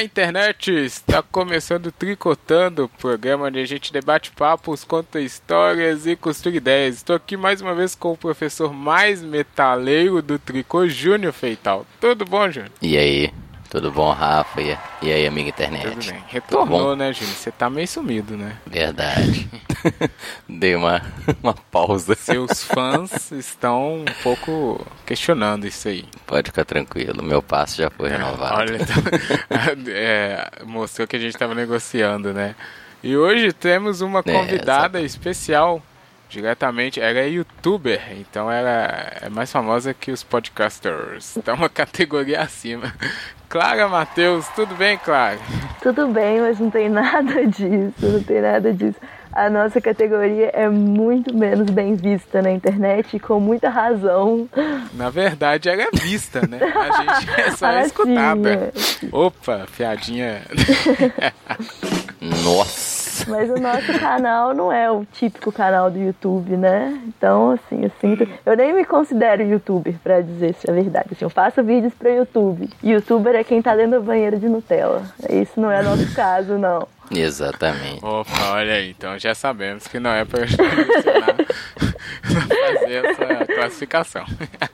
Olá, internet! Está começando Tricotando, programa onde a gente debate papos, conta histórias e costura ideias. Estou aqui mais uma vez com o professor mais metaleiro do Tricô, Júnior Feital. Tudo bom, Júnior? E aí? Tudo bom, Rafa? E aí, amiga internet? Tudo bem. Retornou, né, Júnior? Você tá meio sumido, né? Verdade. Dei uma, uma pausa. Seus fãs estão um pouco questionando isso aí. Pode ficar tranquilo, meu passo já foi renovado. Olha, então, é, mostrou que a gente estava negociando, né? E hoje temos uma convidada é, especial diretamente. Ela é youtuber, então ela é mais famosa que os podcasters. Então, uma categoria acima. Clara Matheus, tudo bem, Clara? Tudo bem, mas não tem nada disso, não tem nada disso. A nossa categoria é muito menos bem vista na internet e com muita razão. Na verdade, ela é vista, né? A gente é só ah, escutada. Opa, piadinha. Nossa. Mas o nosso canal não é o típico canal do YouTube, né? Então, assim, eu sinto. Eu nem me considero youtuber, pra dizer se é verdade. Assim, eu faço vídeos pra YouTube. Youtuber é quem tá dentro da banheira de Nutella. Isso não é nosso caso, não. Exatamente. Opa, olha aí, então já sabemos que não é para fazer essa classificação.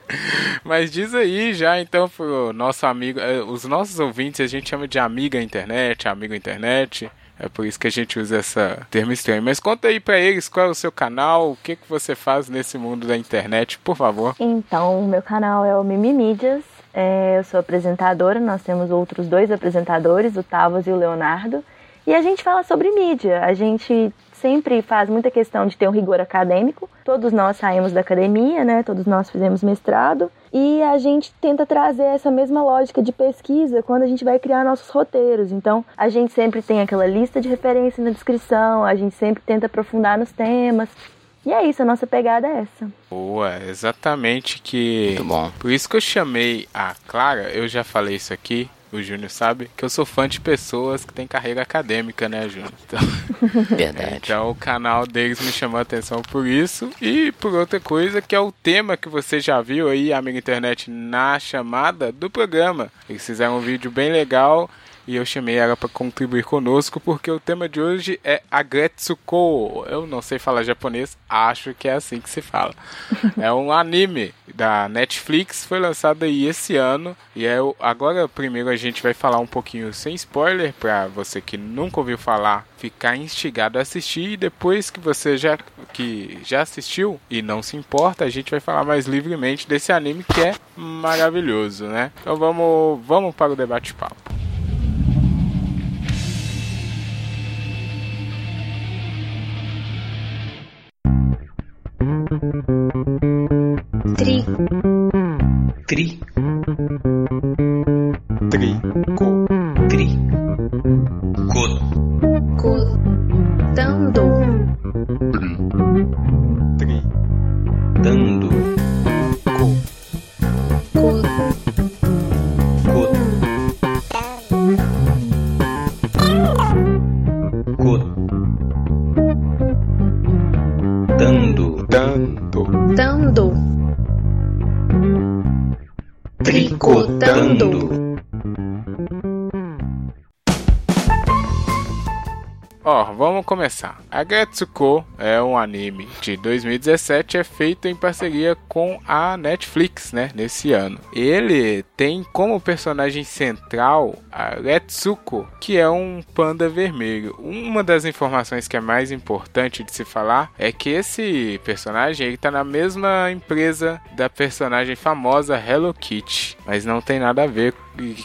Mas diz aí já então pro nosso amigo, eh, os nossos ouvintes a gente chama de amiga internet, amigo internet. É por isso que a gente usa essa termo estranho. Mas conta aí para eles qual é o seu canal, o que, que você faz nesse mundo da internet, por favor. Então, o meu canal é o Mimi Mídias. É, eu sou apresentadora, nós temos outros dois apresentadores, o Tavos e o Leonardo. E a gente fala sobre mídia. A gente sempre faz muita questão de ter um rigor acadêmico. Todos nós saímos da academia, né? Todos nós fizemos mestrado. E a gente tenta trazer essa mesma lógica de pesquisa quando a gente vai criar nossos roteiros. Então, a gente sempre tem aquela lista de referência na descrição, a gente sempre tenta aprofundar nos temas. E é isso, a nossa pegada é essa. Boa, exatamente que. Muito bom. Por isso que eu chamei a Clara, eu já falei isso aqui, o Júnior sabe, que eu sou fã de pessoas que têm carreira acadêmica, né, Júnior? Então, Verdade. então o canal deles me chamou a atenção por isso e por outra coisa que é o tema que você já viu aí, amiga internet, na chamada do programa. Eles fizeram um vídeo bem legal e eu chamei ela para contribuir conosco porque o tema de hoje é Agretsuko. Eu não sei falar japonês, acho que é assim que se fala. é um anime da Netflix, foi lançado aí esse ano e é o... agora primeiro a gente vai falar um pouquinho sem spoiler para você que nunca ouviu falar ficar instigado a assistir e depois que você já que já assistiu e não se importa, a gente vai falar mais livremente desse anime que é maravilhoso, né? Então vamos vamos para o debate papo. Tri. Tri. Tri. Co. Tri. Co. Co. Dando. Tri. Dando. Começar. Agetsuko é um anime de 2017, é feito em parceria com a Netflix, né, nesse ano. Ele tem como personagem central a Retsuko, que é um panda vermelho. Uma das informações que é mais importante de se falar é que esse personagem ele tá na mesma empresa da personagem famosa Hello Kitty, mas não tem nada a ver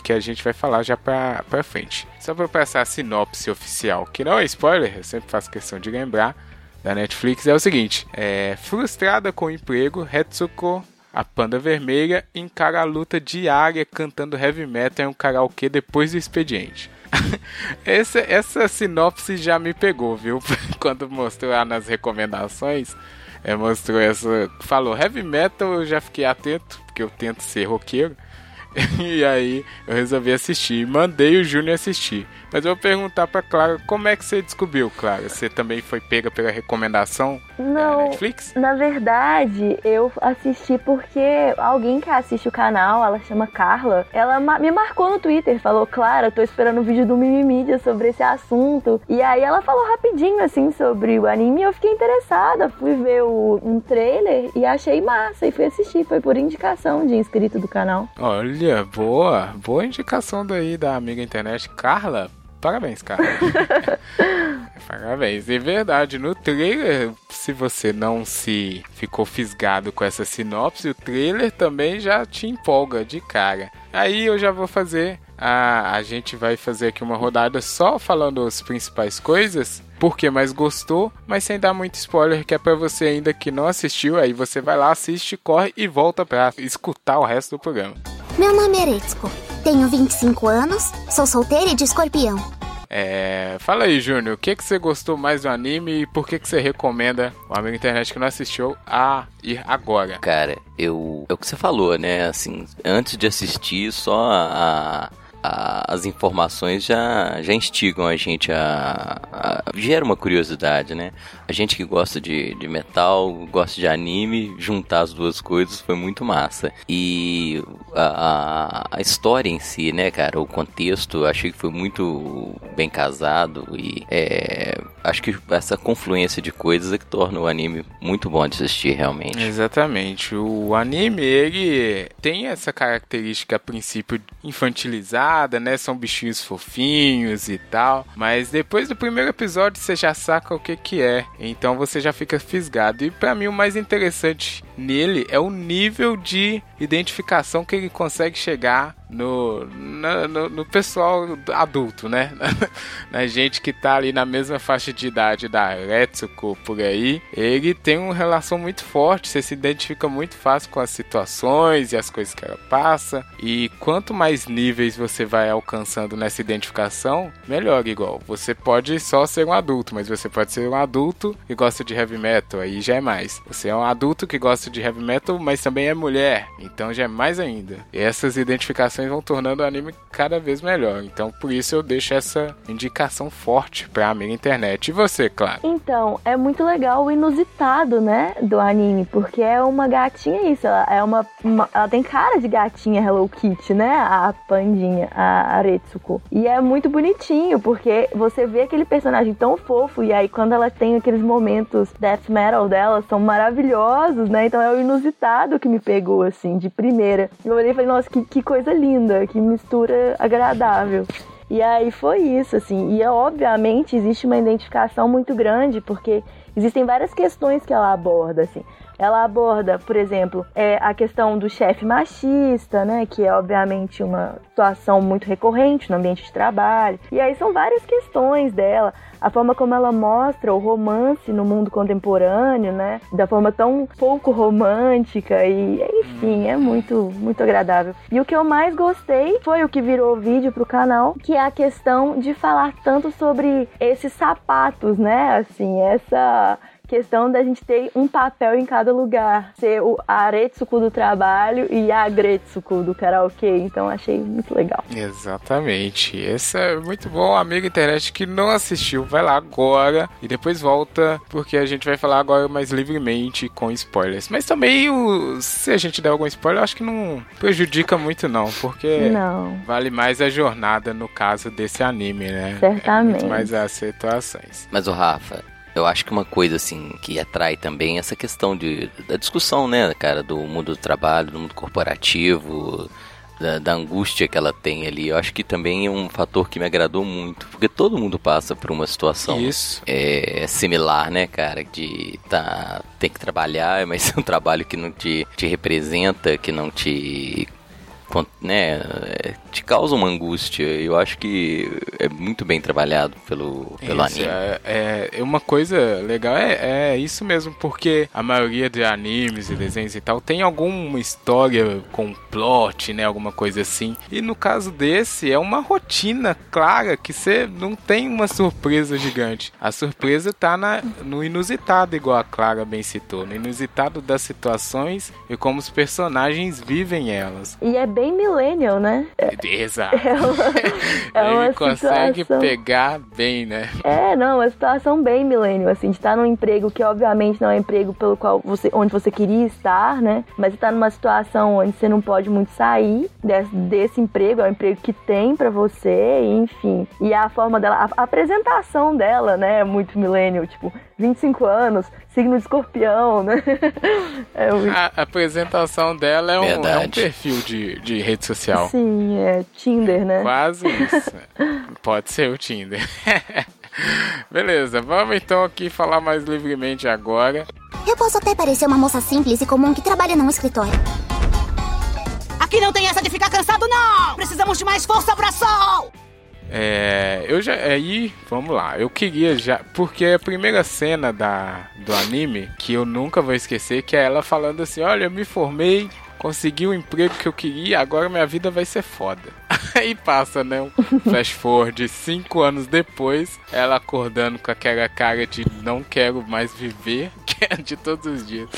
que a gente vai falar já pra frente. Só para passar a sinopse oficial, que não é spoiler, eu sempre faço questão de lembrar, da Netflix, é o seguinte: é, frustrada com o emprego, Hetsuko, a panda vermelha, encara a luta diária cantando heavy metal em um karaokê depois do expediente. essa, essa sinopse já me pegou, viu? Quando mostrou lá nas recomendações, é, mostrou essa. Falou heavy metal, eu já fiquei atento, porque eu tento ser roqueiro. e aí eu resolvi assistir. Mandei o Júnior assistir. Mas eu vou perguntar pra Clara, como é que você descobriu, Clara? Você também foi pega pela recomendação da Não, Netflix? na verdade, eu assisti porque alguém que assiste o canal, ela chama Carla, ela me marcou no Twitter, falou, Clara, tô esperando o vídeo do Mimimídia sobre esse assunto. E aí ela falou rapidinho, assim, sobre o anime e eu fiquei interessada. Fui ver o- um trailer e achei massa e fui assistir. Foi por indicação de inscrito do canal. Olha, boa. Boa indicação daí da amiga internet. Carla, parabéns, Carla. parabéns. É verdade, no trailer, se você não se ficou fisgado com essa sinopse, o trailer também já te empolga de cara. Aí eu já vou fazer. A, a gente vai fazer aqui uma rodada só falando as principais coisas. Porque mais gostou, mas sem dar muito spoiler, que é pra você ainda que não assistiu. Aí você vai lá, assiste, corre e volta pra escutar o resto do programa. Meu nome é Eretsuko. Tenho 25 anos, sou solteira e de escorpião. É, fala aí, Júnior, o que, que você gostou mais do anime e por que, que você recomenda o amigo internet que não assistiu a ir agora? Cara, eu. É o que você falou, né? Assim, antes de assistir, só a. a- as informações já, já instigam a gente a, a. gera uma curiosidade, né? Gente que gosta de, de metal, gosta de anime, juntar as duas coisas foi muito massa. E a, a- a história em si, né, cara? O contexto, achei que foi muito bem casado e é, acho que essa confluência de coisas é que torna o anime muito bom de assistir, realmente. Exatamente. O anime, ele tem essa característica a princípio infantilizada, né? São bichinhos fofinhos e tal. Mas depois do primeiro episódio você já saca o que que é. Então você já fica fisgado. E pra mim o mais interessante nele é o nível de identificação que ele consegue chegar no, na- no, no pessoal adulto, né? na gente que tá ali na mesma faixa de idade da Retsuko por aí. Ele tem uma relação muito forte, você se identifica muito fácil com as situações e as coisas que ela passa. E quanto mais níveis você vai alcançando nessa identificação, melhor igual. Você pode só ser um adulto, mas você pode ser um adulto que gosta de heavy metal, aí já é mais. Você é um adulto que gosta de heavy metal, mas também é mulher, então já é mais ainda. E essas identificações vão tornando o anime cada vez melhor. Então por isso eu deixo essa indicação forte pra amiga internet. E você, claro? Então, é muito legal o inusitado, né, do anime, porque é uma gatinha isso, ela é uma, uma- ela tem cara de gatinha Hello Kitty, né, a pandinha, a Aretsuko. E é muito bonitinho, porque você vê aquele personagem tão fofo e aí quando ela tem aqueles momentos death metal dela, são maravilhosos, né? Então é o inusitado que me pegou assim, de primeira. Eu olhei e falei, nossa, que, que coisa linda, que mistura agradável. E aí foi isso, assim. E obviamente existe uma identificação muito grande, porque existem várias questões que ela aborda, assim. Ela aborda, por exemplo, é, a questão do chefe machista, né? Que é obviamente uma situação muito recorrente no ambiente de trabalho. E aí são várias questões dela. A forma como ela mostra o romance no mundo contemporâneo, né? Da forma tão pouco romântica e, enfim, é muito, muito agradável. E o que eu mais gostei foi o que virou vídeo pro canal, que é a questão de falar tanto sobre esses sapatos, né? Assim, essa questão da gente ter um papel em cada lugar. Ser o Aretsuko do trabalho e a Gretsuko do karaokê. Então achei muito legal. Exatamente. Esse é muito bom, amigo internet que não assistiu, vai lá agora e depois volta, porque a gente vai falar agora mais livremente com spoilers. Mas também, o- se a gente der algum spoiler, eu acho que não prejudica muito não, porque Não. vale mais a jornada no caso desse anime, né? Certamente. É muito mais as situações. Mas o Rafa, eu acho que uma coisa assim que atrai também é essa questão de, da discussão, né, cara, do mundo do trabalho, do mundo corporativo, da, da angústia que ela tem ali. Eu acho que também é um fator que me agradou muito, porque todo mundo passa por uma situação Isso. é, similar, né, cara, de tá tem que trabalhar, mas é um trabalho que não te, te representa, que não te né, é, te causa uma angústia. Eu acho que é muito bem trabalhado pelo, pelo Isso, anime. É, é- uma coisa legal é, é isso mesmo, porque a maioria de animes e desenhos e tal tem alguma história com plot, né? Alguma coisa assim. E no caso desse, é uma rotina clara que você não tem uma surpresa gigante. A surpresa tá na, no inusitado, igual a Clara bem citou, no inusitado das situações e como os personagens vivem elas. E é bem bem millennial, né? Exato. É uma, é uma Ele consegue situação... pegar bem, né? É, não, uma situação bem millennial, assim, de estar num emprego que obviamente não é um emprego pelo qual você, onde você queria estar, né? Mas você tá numa situação onde você não pode muito sair desse, desse emprego, é um emprego que tem pra você, enfim. E a forma dela, a, a apresentação dela, né, é muito millennial, tipo, 25 anos, signo de escorpião, né? É muito... A a apresentação dela é um, é um perfil de, de rede social. Sim, é Tinder, né? Quase isso. Pode ser o Tinder. Beleza, vamos então aqui falar mais livremente agora. Eu posso até parecer uma moça simples e comum que trabalha num escritório. Aqui não tem essa de ficar cansado, não! Precisamos de mais força, bração! É, eu já aí, vamos lá. Eu queria já, porque a primeira cena da do anime que eu nunca vou esquecer, que é ela falando assim: "Olha, eu me formei, consegui o emprego que eu queria, agora minha vida vai ser foda". Aí passa, né, um flash forward cinco anos depois, ela acordando com aquela cara de não quero mais viver, que é de todos os dias.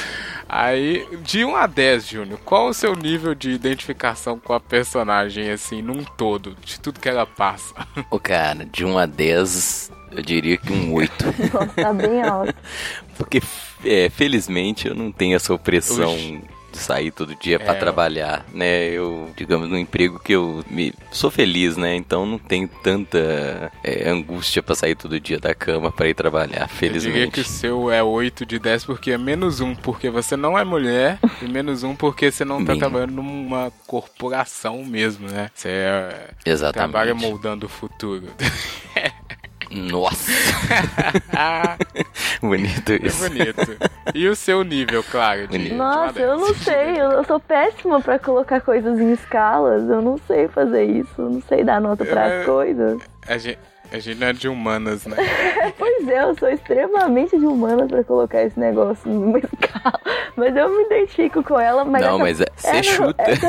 Aí, de 1 a 10, Júnior, qual o seu nível de identificação com a personagem, assim, num todo, de tudo que ela passa? Ô, cara, de 1 a 10, eu diria que um 8. Nossa, tá bem alto. Porque, é, felizmente, eu não tenho essa opressão Oxi. De sair todo dia pra É. trabalhar, né? Eu, digamos, num emprego que eu me, sou feliz, né? Então não tenho tanta é, angústia pra sair todo dia da cama pra ir trabalhar, Eu diria felizmente. que o seu é 8 de 10 porque é menos 1 porque você não é mulher e menos 1 porque você não tá Bem. trabalhando numa corporação mesmo, né? Você é, Exatamente. trabalha moldando o futuro. Nossa, bonito é isso. bonito. E o seu nível, claro? De, de Nossa, eu não 10? sei, eu, sou péssima pra colocar coisas em escalas, eu não sei fazer isso, eu não sei dar nota É. pras coisas. A gente, a gente não é de humanas, né? Pois é, eu sou extremamente de humana pra colocar esse negócio numa escala, mas eu me identifico com ela, mas Não, essa- mas é- você essa- chuta. Essa,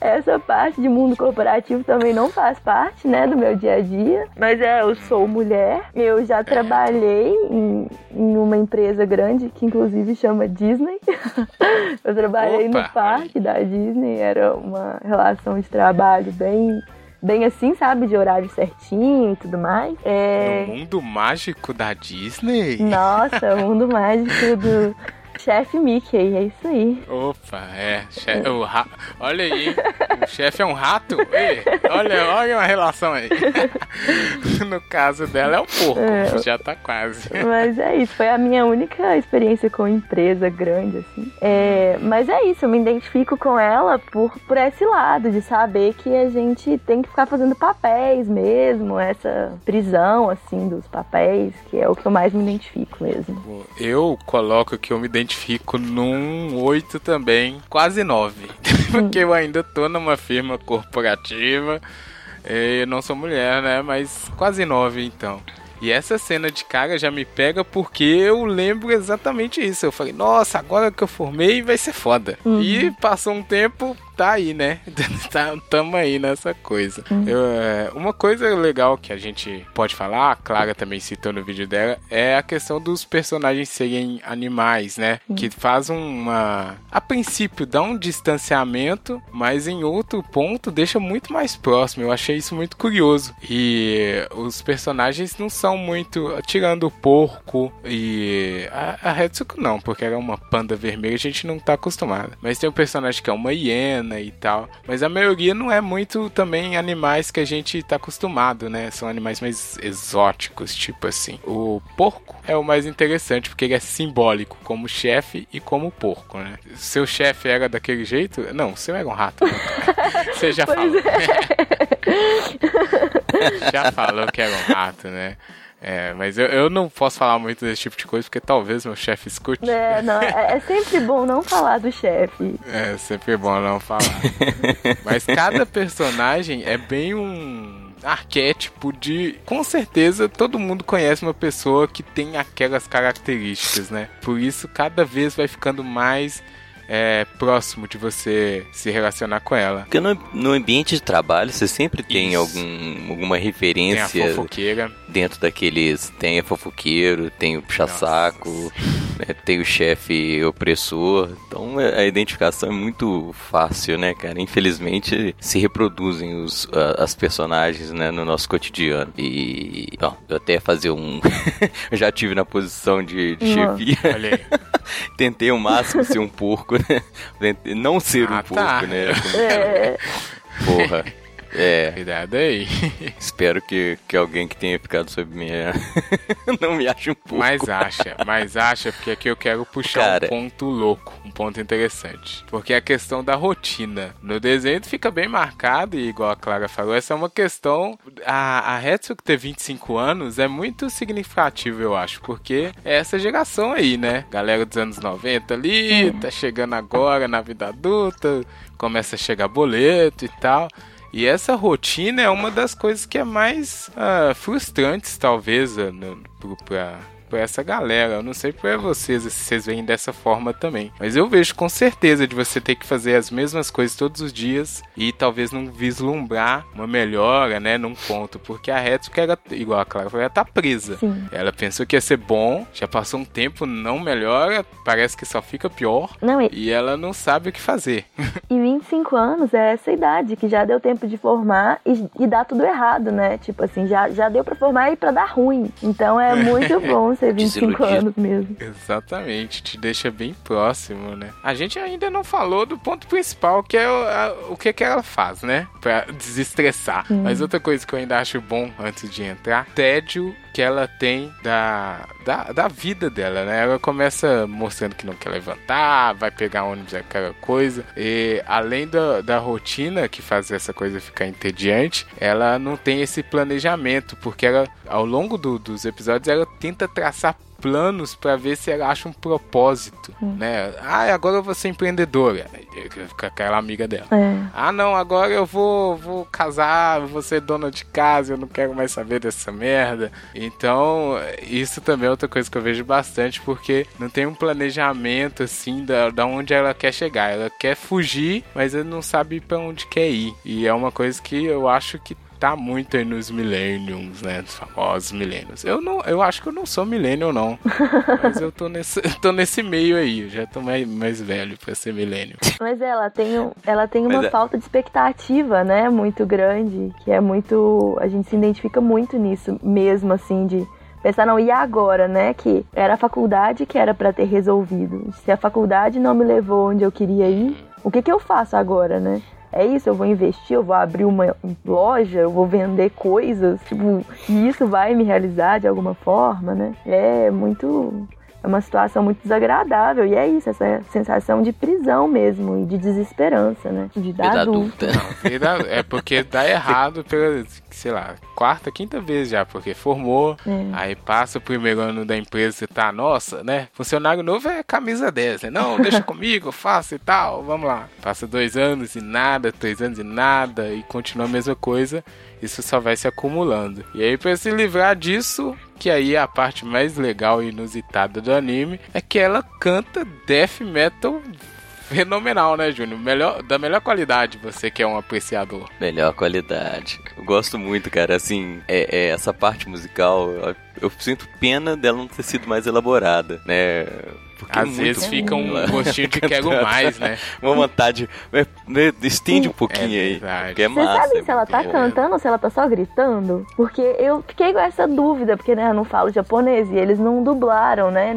essa parte de mundo corporativo também não faz parte, né, do meu dia a dia, mas é, eu sou mulher, eu já trabalhei em, em uma empresa grande que inclusive chama Disney. eu trabalhei Opa, no parque da Disney, era uma relação de trabalho bem bem assim, sabe, de horário certinho e tudo mais. É, No mundo mágico da Disney? nossa, o mundo mágico do chefe Mickey, é isso aí. Opa, é. che- o ra- Olha aí, o chefe é um rato? Ei, olha, olha uma relação aí. no caso dela é o porco, É. já tá quase. Mas é isso, foi a minha única experiência com empresa grande, assim. É, mas é isso, eu me identifico com ela por, por esse lado, de saber que a gente tem que ficar fazendo papéis mesmo, essa prisão, assim, dos papéis, que é o que eu mais me identifico mesmo. Eu coloco que eu me identifico num 8 também, quase 9. Porque eu ainda tô numa firma corporativa. Eu não sou mulher, né? Mas quase 9 então. E essa cena de cara já me pega porque eu lembro exatamente isso. Eu falei, nossa, agora que eu formei vai ser foda. E passou um tempo, tá aí, né? tá, tamo aí nessa coisa. Eu, é, uma coisa legal que a gente pode falar, a Clara também citou no vídeo dela, é a questão dos personagens serem animais, né? Que faz uma. A princípio dá um distanciamento, mas em outro ponto deixa muito mais próximo. Eu achei isso muito curioso. E os personagens não são muito. Tirando o porco e. A, a Hetsuko não, porque ela é uma panda vermelha, a gente não tá acostumado. Mas tem um personagem que é uma hiena e tal. Mas a maioria não é muito também animais que a gente tá acostumado, né? São animais mais exóticos, tipo assim. O porco é o mais interessante, porque ele é simbólico, como chefe e como porco, né? Seu chefe era daquele jeito? Não, o seu era um rato. né? Você já Pois falou. já falou que era um rato, né? É, mas eu, eu não posso falar muito desse tipo de coisa, porque talvez meu chefe escute. É, não, é, é sempre bom não falar do chefe. É sempre bom não falar. Mas cada personagem é bem um arquétipo de. Com certeza todo mundo conhece uma pessoa que tem aquelas características, né? Por isso cada vez vai ficando mais é, próximo de você se relacionar com ela. Porque no, no ambiente de trabalho você sempre tem Isso. algum, alguma Tem a referência fofoqueira. dentro daqueles. Tem a fofoqueiro, tem o puxa-saco. né, tem o chefe opressor. Então a identificação é muito fácil, né, cara? Infelizmente se reproduzem os, a- as personagens né, no nosso cotidiano. E, ó, eu até ia fazer um. eu já tive na posição de, de Nossa. chefia. Olha aí. Tentei ao máximo ser um porco, Não ser um Ah, porco, tá. né? É, Porra. É, Cuidado aí. espero que, que alguém que tenha ficado sob minha. não me ache um porco. Mas acha, mas acha, porque aqui eu quero puxar Cara. um ponto louco, um ponto interessante. Porque a questão da rotina. No desenho fica bem marcado, e igual a Clara falou, essa é uma questão. A, a Hetsuko ter 25 anos é muito significativo, eu acho, porque é essa geração aí, né? Galera dos anos 90 ali, tá chegando agora na vida adulta, começa a chegar boleto e tal. E essa rotina é uma das coisas que é mais ah, frustrantes, talvez, ah, no- pra essa galera. Eu não sei pra vocês se vocês veem dessa forma também. Mas eu vejo com certeza de você ter que fazer as mesmas coisas todos os dias e talvez não vislumbrar uma melhora, né, num ponto. Porque a Hetsuko era, igual a Clara falou, ela tá presa. sim. Ela pensou que ia ser bom, já passou um tempo, não melhora, parece que só fica pior. Não, e, E ela não sabe o que fazer. e 25 anos é essa idade que já deu tempo de formar e, e dá tudo errado, né? Tipo assim, já, já deu pra formar e pra dar ruim. Então é muito bom ser 25 Desiludido. anos mesmo. Exatamente, te deixa bem próximo, né? A gente ainda não falou do ponto principal, que é o, a- o que, que ela faz, né? Pra desestressar. Mas outra coisa que eu ainda acho bom antes de entrar, tédio que ela tem da, da, da vida dela, né? Ela começa mostrando que não quer levantar, vai pegar ônibus, aquela coisa. E além da, da rotina que faz essa coisa ficar entediante, ela não tem esse planejamento, porque ela, ao longo do- dos episódios, ela tenta traçar planos pra ver se ela acha um propósito, né? Ah, agora eu vou ser empreendedora, com aquela amiga dela. É. Ah, não, agora eu vou, vou casar, vou ser dona de casa, eu não quero mais saber dessa merda. Então, isso também é outra coisa que eu vejo bastante, porque não tem um planejamento assim da, da onde ela quer chegar. Ela quer fugir, mas ela não sabe pra onde quer ir. E é uma coisa que eu acho que tá muito aí nos millenniums, né? Os famosos millennials. Eu não, eu acho que eu não sou millennial não, mas eu tô nesse, tô nesse meio aí. Eu já tô mais, mais velho pra ser millennial. Mas ela tem, um- ela tem uma Mas é- falta de expectativa, né? Muito grande, que é muito. A gente se identifica muito nisso mesmo, assim, de pensar, não, e agora, né? Que era a faculdade que era pra ter resolvido. Se a faculdade não me levou onde eu queria ir, o que, que eu faço agora, né? É isso, eu vou investir, eu vou abrir uma loja, eu vou vender coisas, tipo, e isso vai me realizar de alguma forma, né? É muito. É uma situação muito desagradável. E é isso, essa sensação de prisão mesmo e de desesperança, né? De dar Vida adulta. E dá- é porque dá errado pela, sei lá, quarta, quinta vez já, porque formou, É. aí passa o primeiro ano da empresa, você tá, nossa, né? Funcionário novo é camisa 10, né? Não, deixa comigo, eu faço e tal, vamos lá. Passa dois anos e nada, três anos e nada, e continua a mesma coisa, isso só vai se acumulando. E aí, pra se livrar disso, que aí é a parte mais legal e inusitada do anime, é que ela canta death metal fenomenal, né, Júnior? Melhor, da melhor qualidade, você que é um apreciador. Melhor qualidade. Eu gosto muito, cara. Assim, é, é essa parte musical, eu, eu sinto pena dela não ter sido mais elaborada, né? Porque é Às muito vezes fica um gostinho de quero cantando. mais, né? Uma vontade. é, Estende um pouquinho É aí. Porque é Você massa. sabe é se ela tá bom. cantando ou se ela tá só gritando? Porque eu fiquei com essa dúvida, porque né, eu não falo japonês e eles não dublaram, né?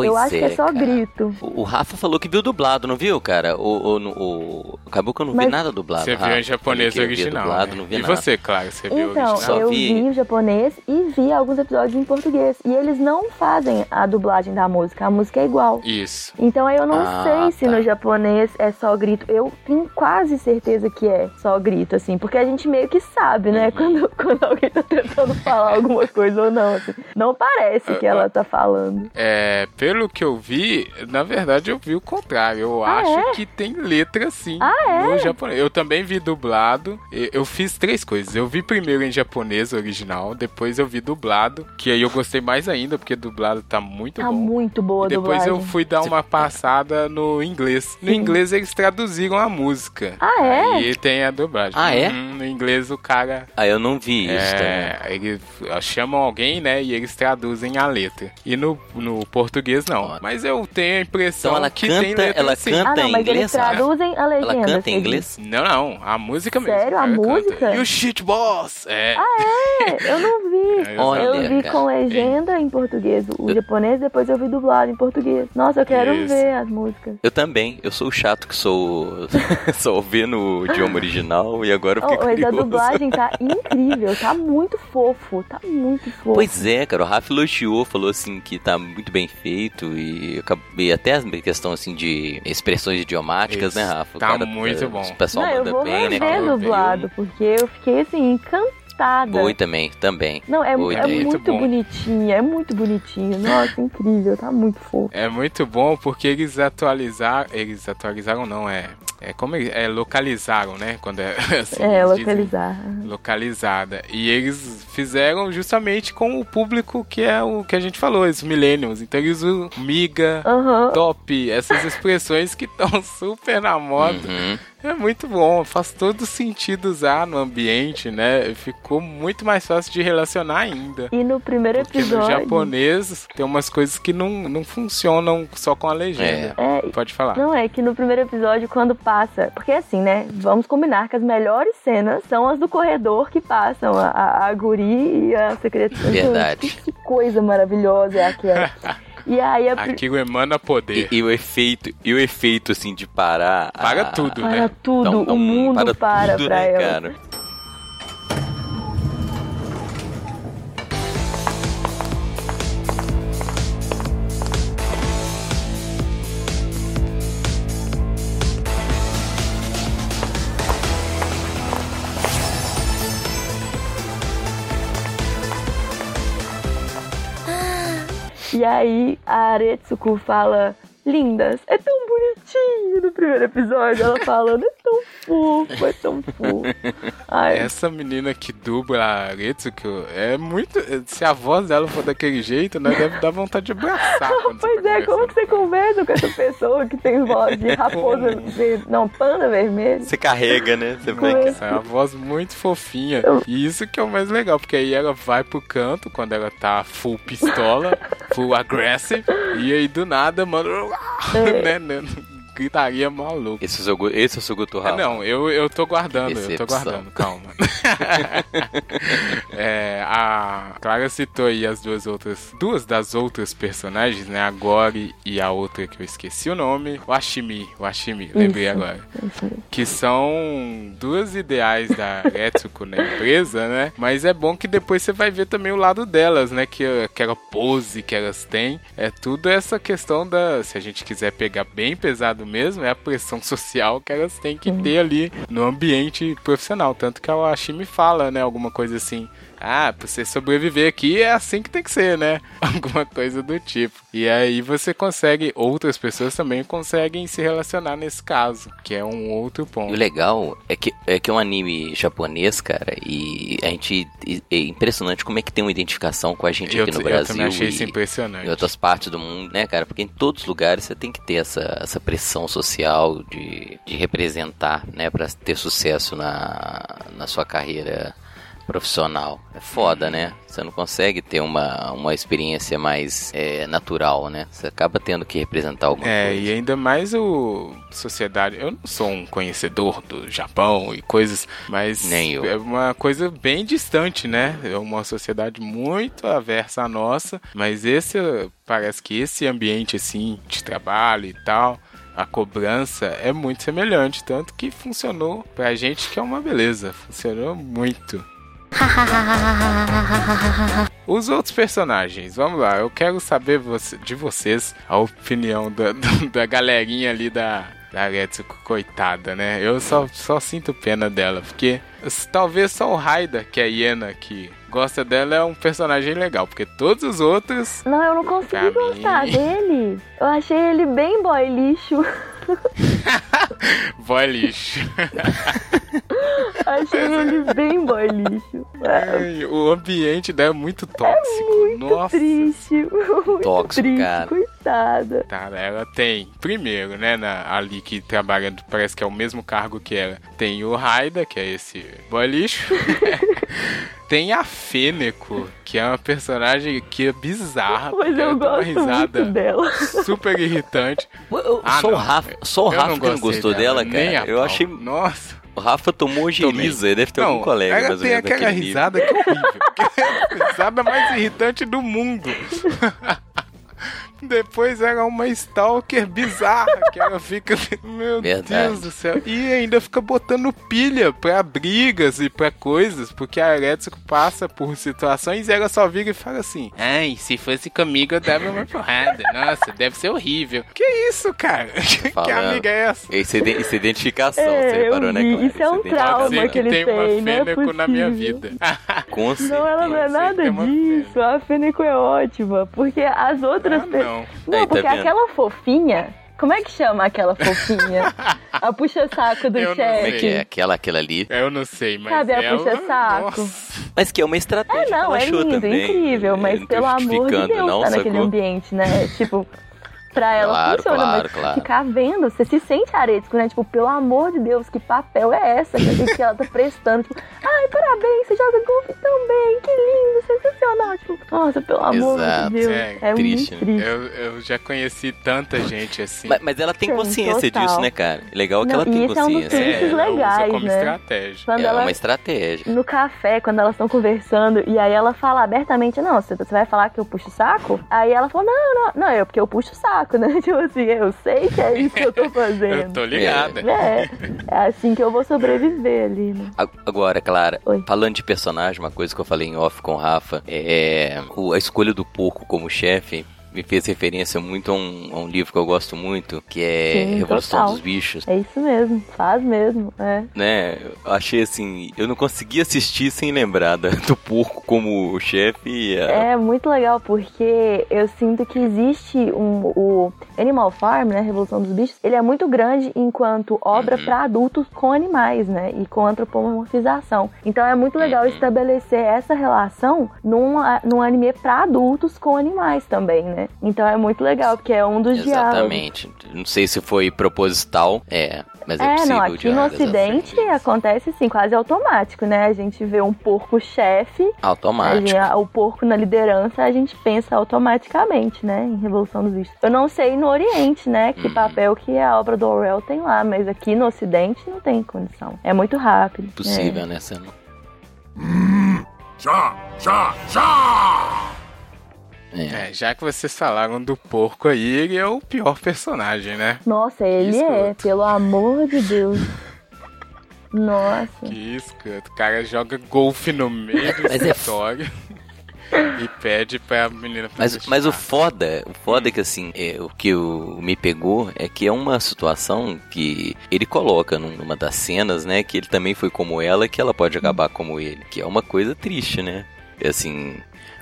Pois eu acho que é só cara. grito. O o Rafa falou que viu dublado, não viu, cara? O, o, o- acabou que eu não vi Mas- nada dublado. Você viu Rafa. em japonês vi original. Dublado, né? não vi e nada. você, claro, você viu Então, original? Só eu vi- vi o japonês e vi alguns episódios em português. E eles não fazem a dublagem da música, a música é igual. Isso. Então aí eu não Ah, sei se tá. no japonês é só grito. Eu tenho quase certeza que é só grito, assim, porque a gente meio que sabe, Uhum. né? Quando, quando alguém tá tentando falar alguma coisa ou não. assim. Não parece que ela tá falando. É, pelo que eu vi, na verdade eu vi o contrário. Eu Ah, acho é? que tem letra sim Ah, é? no japonês. Eu também vi dublado. Eu fiz três coisas. Eu vi primeiro em japonês original, depois eu vi dublado, que aí eu gostei mais ainda, porque dublado tá muito Tá bom. muito boa E depois dublagem. eu fui dar uma passada no inglês. No Sim. inglês eles traduziram a música. Ah, é? E tem a dublagem. Ah, é? Uhum, no inglês o cara. Ah, eu não vi isso também. É, eles chamam alguém, né? E eles traduzem a letra. E no, no português português, não. Mas eu tenho a impressão Então ela que tem canta, letra ela sim. canta Ah, não, em mas inglês? eles traduzem a legenda. Ela canta em inglês? Não, não, a música mesmo. Sério? A música? Canta. You shit boss! É. É, eu não vi. É, Olha, eu vi cara. com legenda em português, o japonês, depois eu vi dublado em português. Nossa, eu quero Isso. ver as músicas. Eu também. Eu sou o chato que sou só ouvi no idioma original e agora eu fiquei Oh, mas a dublagem tá incrível, tá muito fofo, tá muito fofo. Pois é, cara, o Rafa elogiou, falou assim que tá muito bem feito e eu acabei até a questão assim de expressões idiomáticas, Isso, né, Rafa? Tá muito bom. O pessoal não, eu manda vou bem, né? cara? dublado, porque eu fiquei assim, encantada. Oi também, também. Não, é, é muito, Muito bom. bonitinho, é muito bonitinho. Nossa, incrível, tá muito fofo. É muito bom porque eles atualizaram. Eles atualizaram, não, é. É como eles- é, localizaram, né? Quando é assim. É, dizem. localizar. localizada. E eles fizeram justamente com o público que é o que a gente falou, os millennials. Então eles usam miga, Aham. top, essas expressões que estão super na moda. Uhum. É muito bom, faz todo sentido usar no ambiente, né? Ficou muito mais fácil de relacionar ainda. E no primeiro Porque no episódio. japonês tem umas coisas que não, não funcionam só com a legenda. É, Pode falar. Não, é que no primeiro episódio, quando passa. Porque assim, né? Vamos combinar que as melhores cenas são as do corredor que passam a, a, a guri e a secretária. Verdade. Que coisa maravilhosa é aquela. E aí a pri- Aquilo emana poder. E, e o efeito, e o efeito assim de parar. Paga a- tudo, para né? tudo, Dá um- dá o um- mundo para, tudo, pra né, ela. cara? E aí a fala. Lindas, é tão bonitinho no primeiro episódio. Ela falando, é tão fofo, é tão fofo. Ai, Essa menina que dubla a Retsuko é muito. Se a voz dela for daquele jeito, né? Deve dar vontade de abraçar. quando Pois tá é, como que você conversa com essa pessoa que tem voz de raposa ver... Não, panda vermelho? Você carrega, né? Você vai. Essa é uma voz muito fofinha. E isso que é o mais legal, porque aí ela vai pro canto quando ela tá full pistola, full aggressive, e aí do nada, mano, né, né, gritaria maluca. Esse é o seu, esse é o seu. Ah, não, eu, eu tô guardando, eu tô guardando, calma. é, a Clara citou aí as duas outras, duas das outras personagens, né? A Gori e a outra que eu esqueci o nome, o Ashimi, o Ashimi, lembrei Isso. agora. Isso. Que são duas ideais da Retsuko na empresa, né? Mas é bom que depois você vai ver também o lado delas, né? Que aquela pose que elas têm. É tudo essa questão da. Se a gente quiser pegar bem pesado mesmo, é a pressão social que elas têm que ter ali no ambiente profissional. Tanto que a Ashimi fala, né? Alguma coisa assim. Ah, pra você sobreviver aqui é assim que tem que ser, né? Alguma coisa do tipo. E aí você consegue, outras pessoas também conseguem se relacionar nesse caso, que é um outro E o ponto. legal é que, é que é um anime japonês, cara, e a gente. É impressionante como é que tem uma identificação com a gente Eu, aqui no eu Brasil. também achei e- isso impressionante. em outras partes do mundo, né, cara? Porque em todos os lugares você tem que ter essa, essa pressão social de, de representar, né, pra ter sucesso na, na sua carreira profissional. É foda, né? Você não consegue ter uma, uma experiência mais é, natural, né? Você acaba tendo que representar alguma É, coisa. e ainda mais o sociedade. Eu não sou um conhecedor do Japão e coisas, mas Nem eu. é uma coisa bem distante, né? É uma sociedade muito aversa à nossa, mas esse parece que esse ambiente assim de trabalho e tal, a cobrança é muito semelhante, tanto que funcionou pra gente que é uma beleza, funcionou muito. Os outros personagens, vamos lá, eu quero saber você- de vocês a opinião da, da galerinha ali da, da Retsuko, coitada, né? Eu só, só sinto pena dela, porque talvez só o Raida, que é a Iena, que gosta dela, é um personagem legal, porque todos os outros. Não, eu não consegui gostar mim. dele. Eu achei ele bem boy lixo. Boy lixo. achei ele bem boy lixo. É Ai, o ambiente dela é muito tóxico. Nossa. triste. Muito Tóxico, triste, cara. coitada. Tá, ela tem, primeiro, né, na, ali que trabalha, parece que é o mesmo cargo que ela. Tem o Raida, que é esse boy lixo. tem a Fêneco, que é uma personagem que é bizarra. Porque eu gosto risada muito dela. super irritante. Eu- Ah, só o não. Rafa, só o Eu Rafa que não gostou dela, dela, nem cara. a Eu pau. achei. Nossa. O Rafa tomou geliza, Tomei. deve ter Não, algum colega ela mais ou tem aquela daquele nível. risada que é horrível. é a risada mais irritante do mundo. Depois ela é uma stalker bizarra, que ela fica. Meu Verdade. Deus do céu. E ainda fica botando pilha pra brigas e pra coisas, porque a Eretsuko passa por situações e ela só vira e fala assim: Ai, se fosse comigo eu dava uma porrada. Nossa, deve ser horrível. Que isso, cara? que amiga é essa? Isso é, ide- isso é identificação, É, você eu reparou, né, vi. Clara? Isso é um trauma que ele tem uma tem, não é Fêneco na minha vida. Com certeza. Não, ela não é nada uma disso. A Fênico é ótima. Porque as outras. Ah, não. Não, Aí, tá porque vendo? aquela fofinha. Como é que chama aquela fofinha? a puxa-saco do Eu não Como é chefe. que é? Aquela, aquela ali. Eu não sei, mas Sabe a puxa-saco? Mas que é uma estratégia É, que não, ela é achou lindo, também. incrível, mas tô pelo amor de Deus, não, tá naquele ambiente, né? Tipo, pra ela Claro, funciona, claro, mas claro. ficar vendo, você se sente aretco, né? Tipo, pelo amor de Deus, que papel é essa que, que ela tá prestando? Tipo, ai, parabéns, você joga golfe tão bem, que lindo, sensacional. Tipo, nossa, pelo amor Exato, de Deus. é, É, triste, muito né? triste. Eu, eu já conheci tanta gente assim. Mas, mas ela tem Sim, consciência total. disso, né, cara? Legal que Não, ela tem isso é um dos consciência. twists ela usa legais, como né? estratégia. Quando É ela uma estratégia. no café, quando elas estão conversando, e aí ela fala abertamente, não, você, você vai falar que eu puxo o saco? Aí ela falou, não, não, não, eu porque eu puxo o saco, né? Tipo assim, eu sei que é isso que eu tô Eu fazendo. tô ligada. É, é assim que eu vou sobreviver ali, né? Agora, Clara, Oi. falando de personagem, uma coisa que eu falei em off com o Rafa, é a escolha do porco como chefe me fez referência muito a um, a um livro que eu gosto muito, que é Sim, Revolução total. dos Bichos. É isso mesmo, faz mesmo, é. Né, eu achei assim, eu não consegui assistir sem lembrar do porco como chefe a- É muito legal porque eu sinto que existe um o Animal Farm, né, Revolução dos Bichos, ele é muito grande enquanto obra Uhum. pra adultos com animais, né, e com antropomorfização. Então é muito legal Uhum. estabelecer essa relação num, num anime pra adultos com animais também, né? Então é muito legal porque é um dos diálogos. Exatamente. Não sei se foi proposital, é, mas é, É, possível não, aqui no ocidente exatamente. acontece assim, quase automático, né? A gente vê um porco chefe Automático. gente- o porco na liderança, a gente pensa automaticamente, né? Em Revolução dos Bichos. Eu não sei no Oriente, né? Que Uhum. papel que a obra do Orwell tem lá, mas aqui no Ocidente não tem condição. É muito rápido. Possível, né, Sam? É. É, já que vocês falaram do porco aí, ele é o pior personagem, né? Nossa, ele é, pelo amor de Deus. Nossa. Que escanto. O cara joga golfe no meio do é escritório e pede pra menina fazer Mas, mas o foda, o foda é que assim, é, o que o, me pegou é que é uma situação que ele coloca num- numa das cenas, né? Que ele também foi como ela, que ela pode acabar como ele. Que é uma coisa triste, né? Assim,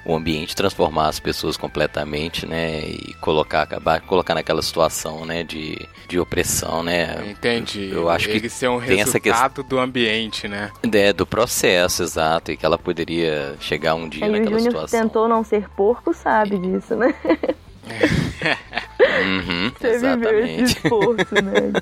o ambiente transformar as pessoas completamente, né? E colocar, acabar, colocar naquela situação, né? De, de opressão, né? Entendi. Eu acho que ele ser um tem essa resultado do ambiente, né? É, do processo, exato. E que ela poderia chegar um dia o naquela Júnior situação. tentou não ser porco, sabe disso, né? Uhum, Você viveu esse exatamente. esforço, né?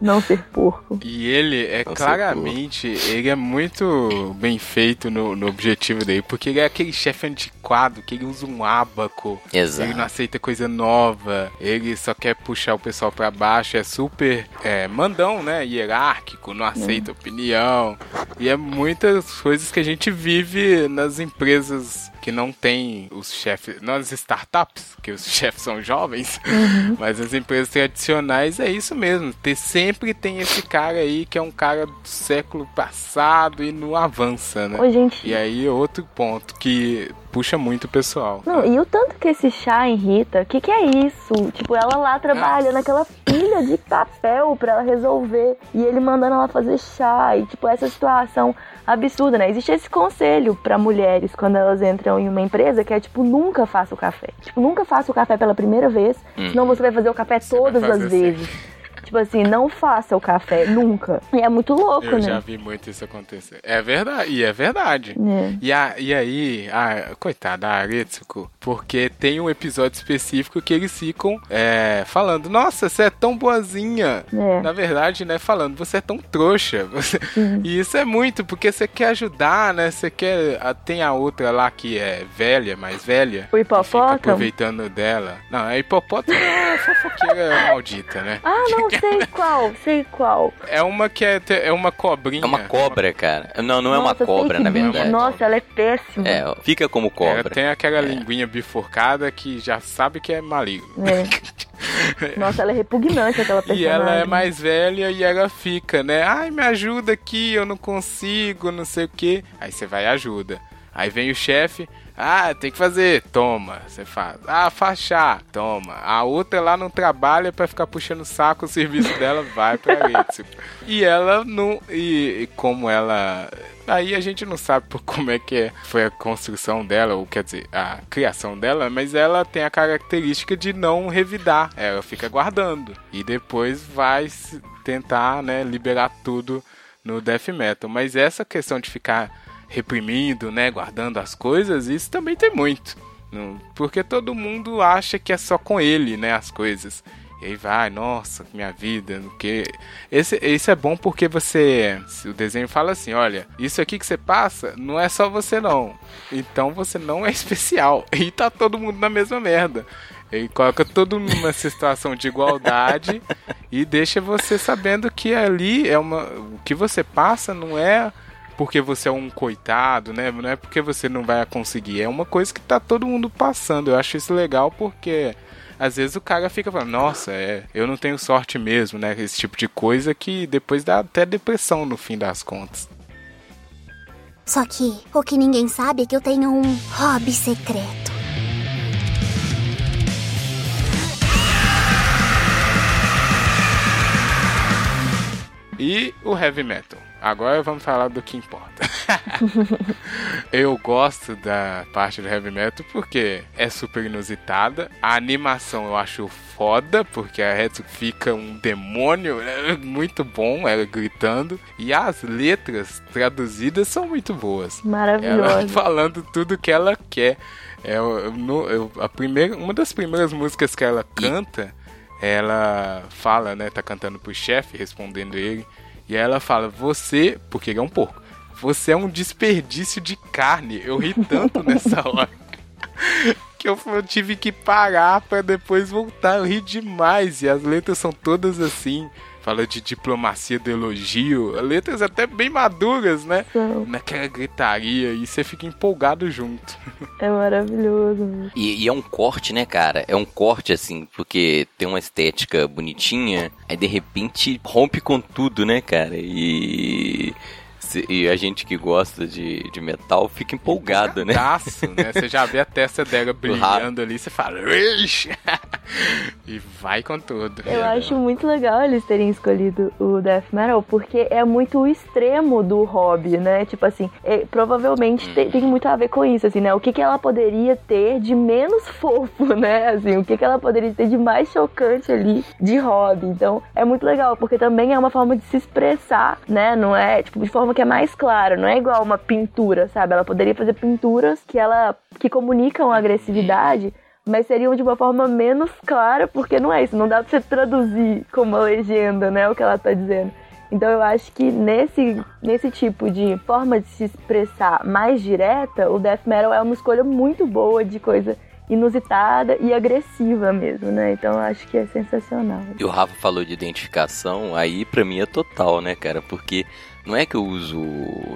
Não ser porco. E ele é Nossa, claramente, ele é muito bem feito no, no objetivo dele, porque ele é aquele chefe antiquado que ele usa um ábaco, Exato. ele não aceita coisa nova, ele só quer puxar o pessoal pra baixo, é super é, mandão, né? Hierárquico, não aceita opinião. E é muitas coisas que a gente vive nas empresas que não tem os chefes, nas startups, que os chefes são jovens, mas as empresas tradicionais é isso mesmo. Ter, sempre tem esse cara aí que é um cara do século passado e não avança, né? Gente. E aí outro ponto que puxa muito o pessoal. Não, e o tanto que esse chá irrita, o que, que é isso? Tipo, ela lá trabalhando Nossa. aquela pilha de papel pra ela resolver. E ele mandando ela fazer chá. E, tipo, essa situação absurda, né? Existe esse conselho pra mulheres quando elas entram em uma empresa que é, tipo, nunca faça o café. Tipo, nunca faça o café pela primeira vez, Hum. senão você vai fazer o café Você todas as assim. vezes. Tipo assim, não faça o café, nunca. E é muito louco, Eu né? já vi muito isso acontecer. É verdade, e é verdade. É. E, a, e aí, a, coitada, a Aretsuko, porque tem um episódio específico que eles ficam é, falando, nossa, você é tão boazinha. É. Na verdade, né, falando, você é tão trouxa. Você- E isso é muito, porque você quer ajudar, né? Você quer. Tem a outra lá que é velha, mais velha. O hipopótamo? aproveitando dela. Não, a hipopótamo é fofoqueira maldita, né? Ah, não, sei qual, sei qual. É uma que é, é uma cobrinha. É uma cobra, cara. Não, não é uma Nossa, cobra, na verdade. Nossa, ela é péssima. É, fica como Ela cobra. tem aquela linguinha bifurcada que já sabe que é maligno. É. Nossa, ela é repugnante aquela personagem. E ela é mais velha e ela fica, né? Ai, me ajuda aqui, eu não consigo, não sei o que. Aí você vai e ajuda. Aí vem o chefe, ah, tem que fazer, toma, você faz. Ah, fachar, toma. A outra lá não trabalha pra ficar puxando o saco, o serviço dela vai pra Ritsuko. E ela não. E, e como ela. Aí a gente não sabe como é que é- foi a construção dela, ou quer dizer, a criação dela, mas ela tem a característica de não revidar. Ela fica guardando. E depois vai tentar, né, liberar tudo no death metal. Mas essa questão de ficar reprimindo, né, guardando as coisas, isso também tem muito. Porque todo mundo acha que é só com ele, né, as coisas. E aí vai, nossa, minha vida, o que. Esse, esse é bom porque você. O desenho fala assim: olha, isso aqui que você passa não é só você não. Então você não é especial. E tá todo mundo na mesma merda. Ele coloca todo mundo numa situação de igualdade e deixa você sabendo que ali é uma. O que você passa não é porque você é um coitado, né? Não é porque você não vai conseguir. É uma coisa que tá todo mundo passando. Eu acho isso legal porque às vezes o cara fica falando, nossa, é, eu não tenho sorte mesmo, né? Esse tipo de coisa que depois dá até depressão no fim das contas. Só que o que ninguém sabe é que eu tenho um hobby secreto. E o heavy metal. Agora vamos falar do que importa. eu gosto da parte do heavy metal porque é super inusitada. A animação eu acho foda, porque a Red fica um demônio, é muito bom ela gritando. E as letras traduzidas são muito boas. Ela Maravilhosa. falando tudo que ela quer. É, eu- eu- a primeira, uma das primeiras músicas que ela canta, ela fala, né? Tá cantando pro chefe, respondendo ele. E aí ela fala, você, porque ele é um porco, você é um desperdício de carne. Eu ri tanto nessa hora. Que eu, eu tive que parar pra depois voltar. Eu ri demais. E as letras são todas assim. Fala de diplomacia do elogio. Letras até bem maduras, né? São. Naquela gritaria. E você fica empolgado junto. É maravilhoso. E, e é um corte, né, cara? É um corte, assim, porque tem uma estética bonitinha, aí de repente rompe com tudo, né, cara? E. se- E a gente que gosta de, de metal fica empolgado, né? Né? Você já vê a testa dela brilhando ali. Você fala... "Ixi!" e vai com tudo. Eu acho muito legal eles terem escolhido o death metal, porque é muito o extremo do hobby, né? Tipo assim, é- provavelmente tem, tem muito a ver com isso, assim, né? O que, que ela poderia ter de menos fofo, né? Assim, o que, que ela poderia ter de mais chocante ali de hobby. Então, é muito legal, porque também é uma forma de se expressar, né? Não é, tipo, de forma que é mais clara, não é igual uma pintura, sabe? Ela poderia fazer pinturas que ela que comunicam agressividade, mas seriam de uma forma menos clara, porque não é isso, não dá pra você traduzir como uma legenda, né, o que ela tá dizendo. Então eu acho que nesse, nesse tipo de forma de se expressar mais direta, o death metal é uma escolha muito boa de coisa inusitada e agressiva mesmo, né? Então eu acho que é sensacional. E o Rafa falou de identificação, aí pra mim é total, né, cara? Porque não é que eu uso,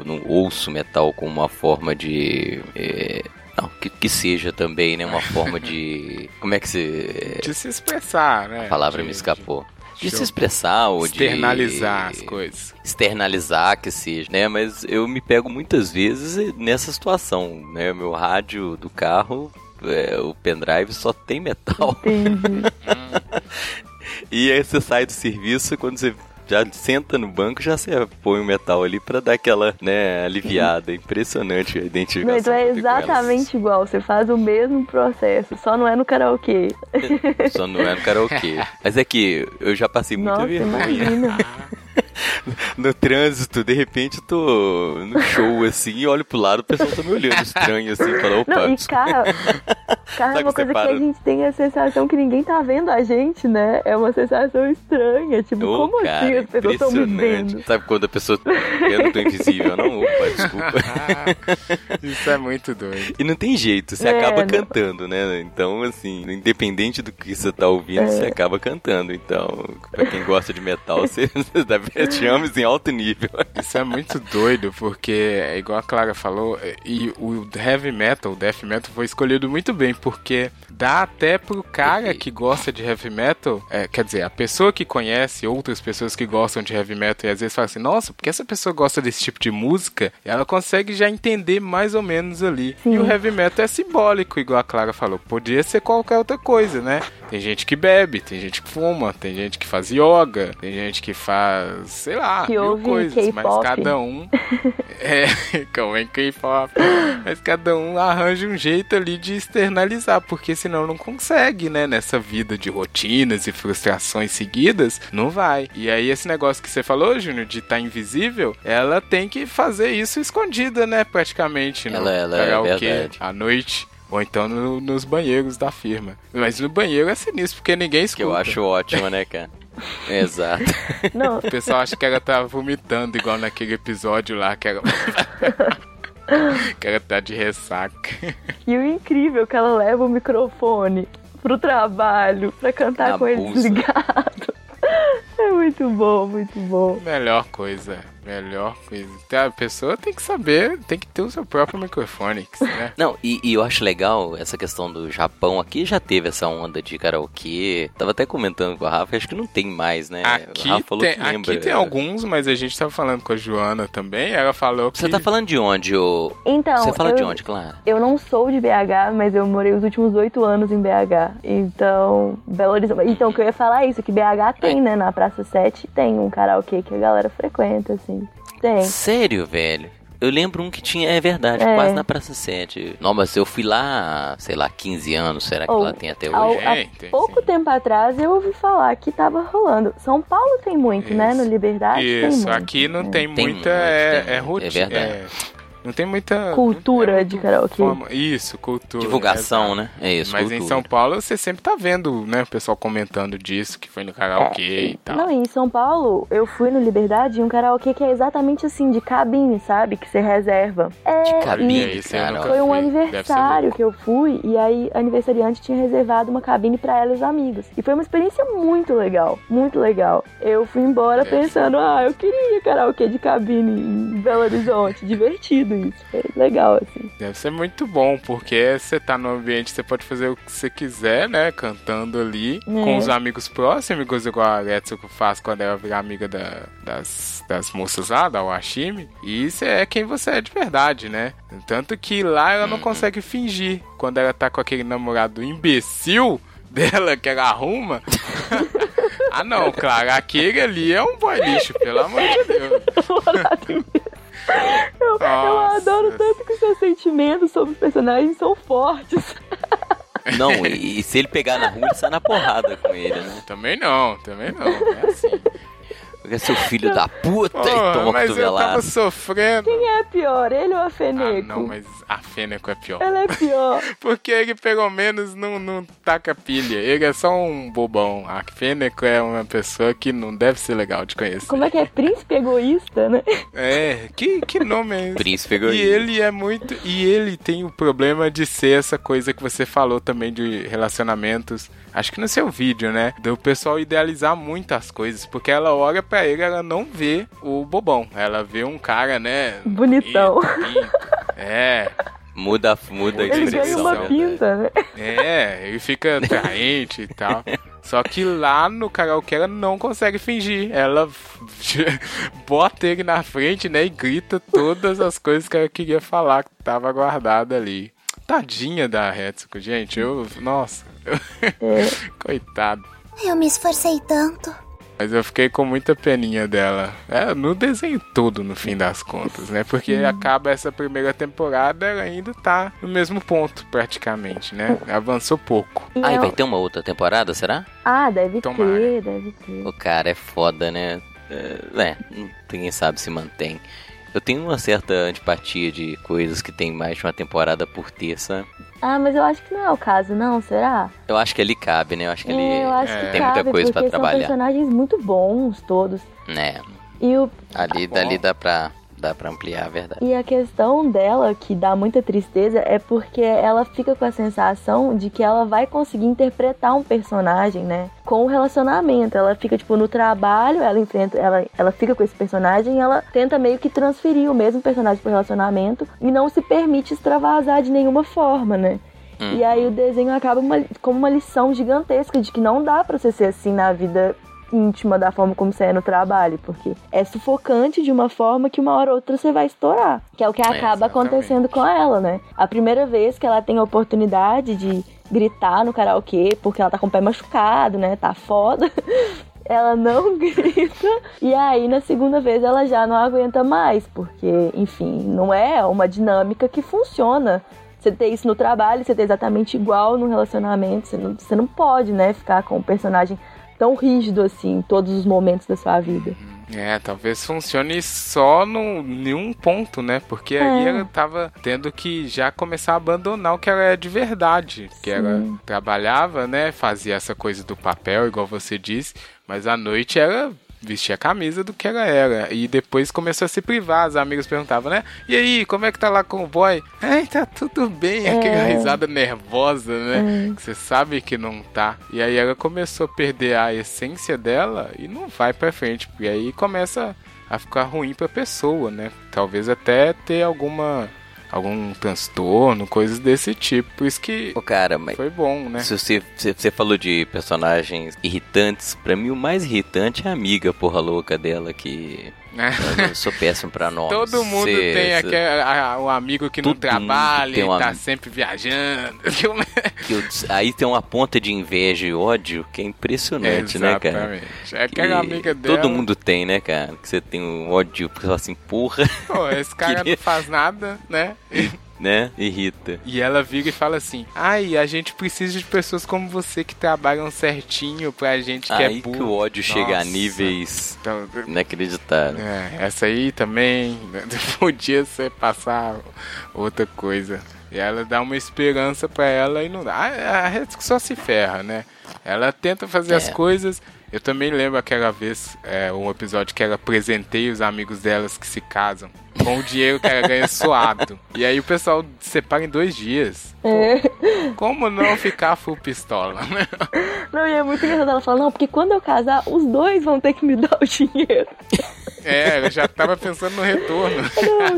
não ouço metal como uma forma de. é, não, que, que seja também, né? Uma forma de. Como é que se. De se expressar, né? A palavra De- me escapou. De Show. se expressar ou de. Externalizar as coisas. externalizar que seja, né? Mas eu me pego muitas vezes nessa situação, né? Meu rádio do carro, é, o pendrive só tem metal. Entendi. E aí você sai do serviço quando você já senta no banco, já você põe o metal ali pra dar aquela, né, aliviada. Impressionante a identificação. Então é exatamente igual. Você faz o mesmo processo, só não é no karaokê. Só não é no karaokê. Mas é que eu já passei muita Nossa, vergonha. imagina. No trânsito, de repente eu tô no show assim e olho pro lado, o pessoal tá me olhando estranho assim, fala, opa, Não, e carro, carro é uma coisa que a gente tem a sensação que ninguém tá vendo a gente, né? É uma sensação estranha. Tipo, Ô, como cara, assim as pessoas estão me vendo? Sabe quando a pessoa. Eu não tô invisível, não? Opa, desculpa. Isso é muito doido. E não tem jeito, você É, acaba não- cantando, né? Então, assim, independente do que você tá ouvindo, É. você acaba cantando. Então, pra quem gosta de metal, você, você deve te ames em alto nível. Isso é muito doido, porque é igual a Clara falou, e o heavy metal, o death metal foi escolhido muito bem, porque dá até pro cara que gosta de heavy metal, é, quer dizer, a pessoa que conhece outras pessoas que gostam de heavy metal e às vezes fala assim, nossa, porque essa pessoa gosta desse tipo de música, ela consegue já entender mais ou menos ali. Sim. E o heavy metal é simbólico, igual a Clara falou, podia ser qualquer outra coisa, né? Tem gente que bebe, tem gente que fuma, tem gente que faz yoga, tem gente que faz, sei lá, Que mil coisas, mas cada um é, como é K-pop, mas cada um arranja um jeito ali de externalizar, porque senão não consegue, né, nessa vida de rotinas e frustrações seguidas, não vai. E aí esse negócio que você falou, Júnior, de estar invisível, ela tem que fazer isso escondida, né, praticamente, Ela- ela é karaokê, verdade. à noite. Ou então no- nos banheiros da firma. Mas no banheiro é sinistro, porque ninguém Que escuta. eu acho ótimo, né, cara? Exato. Não, O pessoal acha que ela tá vomitando, igual naquele episódio lá, que ela. que ela tá de ressaca. e o incrível é que ela leva o microfone pro trabalho pra cantar Na com ele desligado. É muito bom, muito bom. Melhor coisa. Melhor coisa. Então, A pessoa tem que saber, tem que ter o seu próprio microfone, né? Não, e, e eu acho legal essa questão do Japão. Aqui já teve essa onda de karaokê. Tava até comentando com a Rafa, acho que não tem mais, né? Aqui, a Rafa falou tem, que lembra. aqui tem alguns, mas a gente tava falando com a Joana também. Ela falou que. Você tá falando de onde, ô? Então, Você fala eu, de onde, Clara? eu não sou de BH, mas eu morei os últimos oito anos em BH. Então, Belo Horizonte. Então, o que eu ia falar é isso, que BH tem, né? Na Praça 7 tem um karaokê que a galera frequenta, assim. Tem. Sério, velho? Eu lembro um que tinha, é verdade, É. quase na Praça 7. Não, mas eu fui lá, sei lá, 15 anos, será que Ou, lá tem até Ao- hoje? há Tem, tem, pouco sim. tempo atrás eu ouvi falar que tava rolando. São Paulo tem muito, né? No Liberdade tem Isso, muito. aqui não É. tem, Tem muita. muito, é, tem é muito, rotina. é verdade. É- não tem muita. Cultura é de karaokê. forma- Isso, cultura. Divulgação, exato. né? É isso, Mas cultura. em São Paulo você sempre tá vendo, né, o pessoal comentando disso, que foi no karaokê e tal. Não, em São Paulo, eu fui no Liberdade em um karaokê que é exatamente assim, de cabine, sabe? Que você reserva. É, De cabine, e É, cara. foi um aniversário que eu fui, e aí a aniversariante tinha reservado uma cabine pra ela e os amigos. E foi uma experiência muito legal, muito legal. Eu fui embora Deve pensando, ah, eu queria karaokê de cabine em Belo Horizonte. Divertido isso. Foi legal, assim. Deve ser muito bom, porque você tá no ambiente, você pode fazer o que você quiser, né? Cantando ali, É. com os amigos próximos, igual a Letsuko faz quando ela virar amiga da- das, das moças lá, da Washimi. E isso é quem você é de verdade, né? Tanto que lá ela não Uhum. consegue fingir. Quando ela tá com aquele namorado imbecil dela que ela arruma. ah não, claro, aquele ali é um boy lixo, pelo amor de Deus. Eu, eu adoro tanto que os seus sentimentos sobre os personagens são fortes. Não, e, e se ele pegar na rua, ele sai na porrada com ele, né? Também não, também não. É assim. Porque é seu filho da puta e toma mas eu tava cotovelada. sofrendo. Quem é pior, ele ou a Ah, Feneco? não, mas a Fêneco é pior. Ela é pior. Porque ele pelo menos não, não taca pilha. Ele é só um bobão. A Fêneco é uma pessoa que não deve ser legal de conhecer. Como é que é? Príncipe egoísta, né? É, que, que nome é esse? Príncipe E egoísta. ele é muito. E ele tem o problema de ser essa coisa que você falou também de relacionamentos. Acho que no seu vídeo, né? Do pessoal idealizar muito as coisas. Porque ela olha pra ele, ela não vê o bobão. Ela vê um cara, né? Bonitão. bonito. É, Muda, muda a Ele ganha expressão. uma né? pinta, né? é, ele fica atraente e tal. Só que lá no karaokê ela não consegue fingir. Ela bota ele na frente, né? E grita todas as coisas que ela queria falar que tava guardada ali. Tadinha da Hetsuko, gente. Eu. Nossa. É. Coitado. Eu me esforcei tanto. Mas eu fiquei com muita peninha dela. É, no desenho todo, no fim das contas, né? Porque acaba essa primeira temporada, ela ainda tá no mesmo ponto, praticamente, né? Avançou pouco. E Aí vai ter uma outra temporada, será? Ah, deve Tomara. ter, deve ter. O cara é foda, né? É, é, ninguém sabe se mantém. Eu tenho uma certa antipatia de coisas que tem mais de uma temporada por terça. Ah, mas eu acho que não é o caso, não, será? Eu acho que ali cabe, né? Eu acho que ali É, eu acho é, que tem cabe, muita coisa pra porque são trabalhar. personagens muito bons, todos. né? E o Ali, dali dá pra, dá pra ampliar a verdade. E a questão dela, que dá muita tristeza, é porque ela fica com a sensação de que ela vai conseguir interpretar um personagem, né? Com o relacionamento. Ela fica, tipo, no trabalho, ela enfrenta, ela, ela fica com esse personagem e ela tenta meio que transferir o mesmo personagem pro relacionamento e não se permite extravasar de nenhuma forma, né? Hum. E aí o desenho acaba uma- como uma lição gigantesca de que não dá pra você ser assim na vida íntima da forma como você é no trabalho, porque é sufocante de uma forma que uma hora ou outra você vai estourar, que é o que acaba exatamente. acontecendo com ela, né? A primeira vez que ela tem a oportunidade de gritar no karaokê porque ela tá com o pé machucado, né? Tá foda. Ela não grita. E aí, na segunda vez, ela já não aguenta mais. Porque, enfim, não é uma dinâmica que funciona. Você ter isso no trabalho, você ter exatamente igual no relacionamento. Você não, você não pode, né, ficar com um personagem tão rígido assim em todos os momentos da sua vida. É, talvez funcione só no, em um ponto, né? Porque aí É. ela tava tendo que já começar a abandonar o que ela é de verdade. Que ela trabalhava, né? Fazia essa coisa do papel, igual você disse, mas à noite ela vestia a camisa do que ela era. E depois começou a se privar. As amigas perguntavam, né? E aí, como é que tá lá com o boy? Ai, tá tudo bem. Aquela risada nervosa, né? Que você sabe que não tá. E aí ela começou a perder a essência dela e não vai pra frente. E aí começa a ficar ruim pra pessoa, né? Talvez até ter alguma. Algum transtorno, coisas desse tipo. Isso que Ô, cara, mas foi bom, né? se você, se você falou de personagens irritantes, pra mim o mais irritante é a amiga porra louca dela que... Eu sou péssimo pra nomes. Todo mundo Cê- tem aquele, a- um amigo que não trabalha e um tá amigo. sempre viajando. eu- aí tem uma ponta de inveja e ódio que é impressionante, né, cara? É aquela amiga dela. Todo mundo tem, né, cara? Que você tem um ódio, porque você fala assim, porra, Pô, esse cara Queria- não faz nada, né? Né? Irrita. E ela vira e fala assim: Ai, a gente precisa de pessoas como você que trabalham certinho pra gente que aí é burro. que o ódio chega a níveis Então, inacreditáveis. é, essa aí também né, podia ser passar outra coisa. E ela dá uma esperança pra ela e não dá. A, a Red só se ferra, né? Ela tenta fazer as É. coisas. Eu também lembro aquela vez, é, um episódio que ela presenteia os amigos delas que se casam com o dinheiro que ela ganha suado. E aí o pessoal separa em dois dias. É. Como não ficar full pistola, né? Não, e é muito engraçado. Ela fala, não, porque quando eu casar, os dois vão ter que me dar o dinheiro. É, ela já tava pensando no retorno.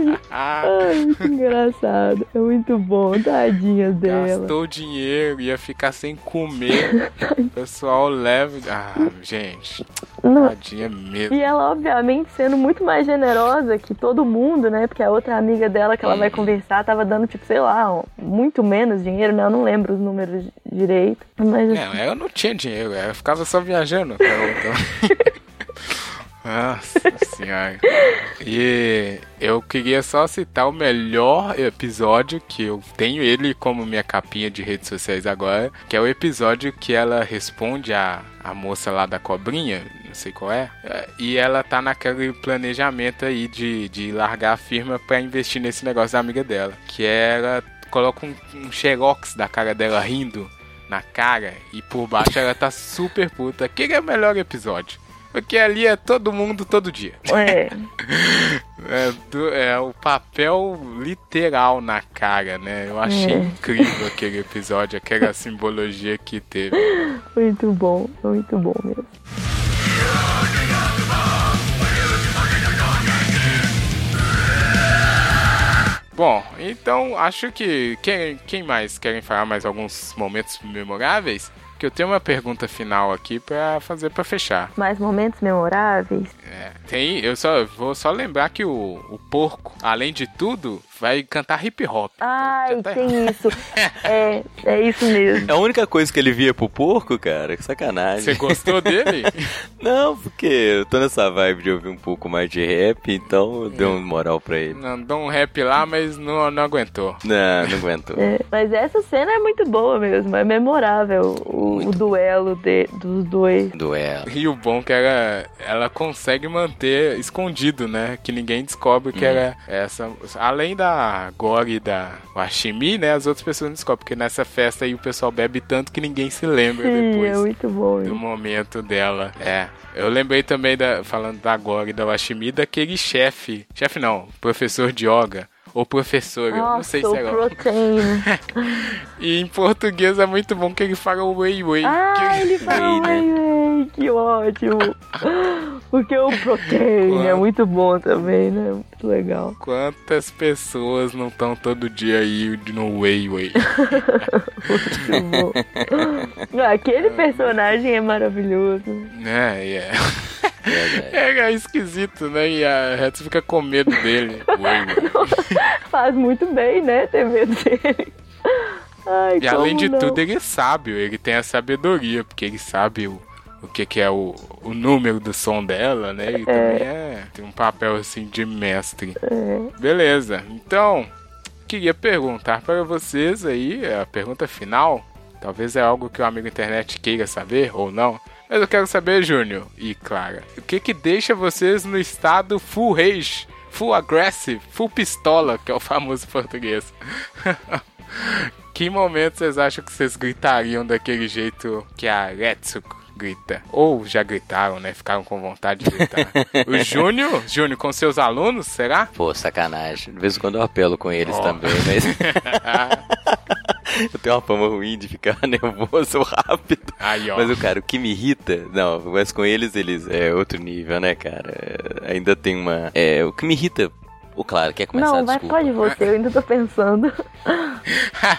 ah, Ai, muito engraçado. É muito bom, tadinha dela. gastou dinheiro, ia ficar sem comer. O pessoal leva. Ah, gente, Não, tadinha mesmo. E ela, obviamente, sendo muito mais generosa que todo mundo, né? Porque a outra amiga dela que ela vai conversar tava dando, tipo, sei lá, muito menos dinheiro, né? Eu não lembro os números direito. Mas assim, Não, ela não tinha dinheiro, ela ficava só viajando. outra. Nossa senhora. E eu queria só citar o melhor episódio que eu tenho ele como minha capinha de redes sociais agora, que é o episódio que ela responde a, a moça lá da cobrinha, não sei qual é, é, e ela tá naquele planejamento aí de, de largar a firma pra investir nesse negócio da amiga dela, que ela coloca um, um xerox da cara dela rindo na cara e por baixo ela tá super puta. Que é o melhor episódio? Porque ali é todo mundo todo dia. é. É, do- é o papel literal na cara, né? Eu achei É. incrível aquele episódio, aquela simbologia que teve. Muito bom, muito bom mesmo. Bom, então acho que quem, quem mais querem falar mais alguns momentos memoráveis? Que eu tenho uma pergunta final aqui pra fazer pra fechar. Mais momentos memoráveis. É, tem, eu só vou só lembrar que o, o porco, além de tudo, vai cantar hip hop. Ai, Já tá tem isso. É, é isso mesmo. É a única coisa que ele via pro porco, cara. Que sacanagem. Você gostou dele? Não, porque eu tô nessa vibe de ouvir um pouco mais de rap, então eu dei uma moral pra ele. não, deu um rap lá, mas não, não aguentou. Não, não aguentou. É, mas essa cena é muito boa mesmo, é memorável o, o duelo de, dos dois. Duelo. E o bom é que ela, ela consegue manter escondido, né? Que ninguém descobre Uhum. que era essa. Além da Gore e da Washimi, né? As outras pessoas não descobrem. Porque nessa festa aí o pessoal bebe tanto que ninguém se lembra Sim, depois. é muito bom. do isso. momento dela. É. Eu lembrei também, da, falando da Gore e da Washimi, daquele chefe. Chefe não, professor de yoga. Ou professor, eu não sei Nossa, se é o protein. E em português é muito bom que ele fala Wei Wei. Ah, ele fala, Whey, né? whey, whey, que ótimo. Porque o protein é muito bom também, né? Muito legal. Quantas pessoas não estão todo dia aí no Wei Wei? Muito bom. Ah, Aquele personagem é maravilhoso. né? E é. É, é esquisito, né? E a Hetsu fica com medo dele. Faz muito bem, né? Ter medo dele. Ai, E além de não? tudo, ele é sábio, ele tem a sabedoria, porque ele sabe o, o que, que é o, o número do som dela, né? Ele também é, tem um papel assim de mestre. É. Beleza, então queria perguntar para vocês aí, a pergunta final. Talvez é algo que o amigo internet queira saber ou não. Mas eu quero saber, Júnior e Clara, o que que deixa vocês no estado full rage, full aggressive, full pistola, que é o famoso português? que momento vocês acham que vocês gritariam daquele jeito que a Retsuko grita? Ou já gritaram, né? Ficaram com vontade de gritar. o Júnior, Júnior com seus alunos, será? Pô, sacanagem. De vez em quando eu apelo com eles Ó. também, mas. eu tenho uma fama ruim de ficar nervoso rápido. Aí, ó. Mas o cara, o que me irrita, não, mas com eles, eles é outro nível, né, cara? É, Ainda tem uma. É, o que me irrita. O claro, quer começar? Não, vai, Desculpa. pode você, eu ainda tô pensando.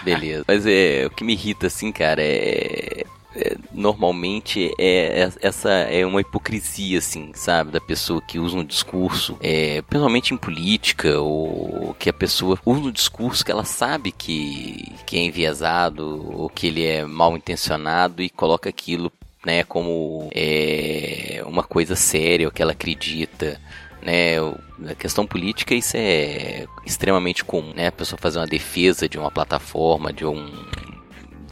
Beleza. Mas é, o que me irrita, assim, cara, é. É, normalmente é é- essa é uma hipocrisia assim sabe? Da pessoa que usa um discurso é, principalmente em política ou que a pessoa usa um discurso que ela sabe que que é enviesado ou que ele é mal intencionado e coloca aquilo né como é, uma coisa séria o que ela acredita né, na questão política isso é extremamente comum, né, a pessoa fazer uma defesa de uma plataforma, de um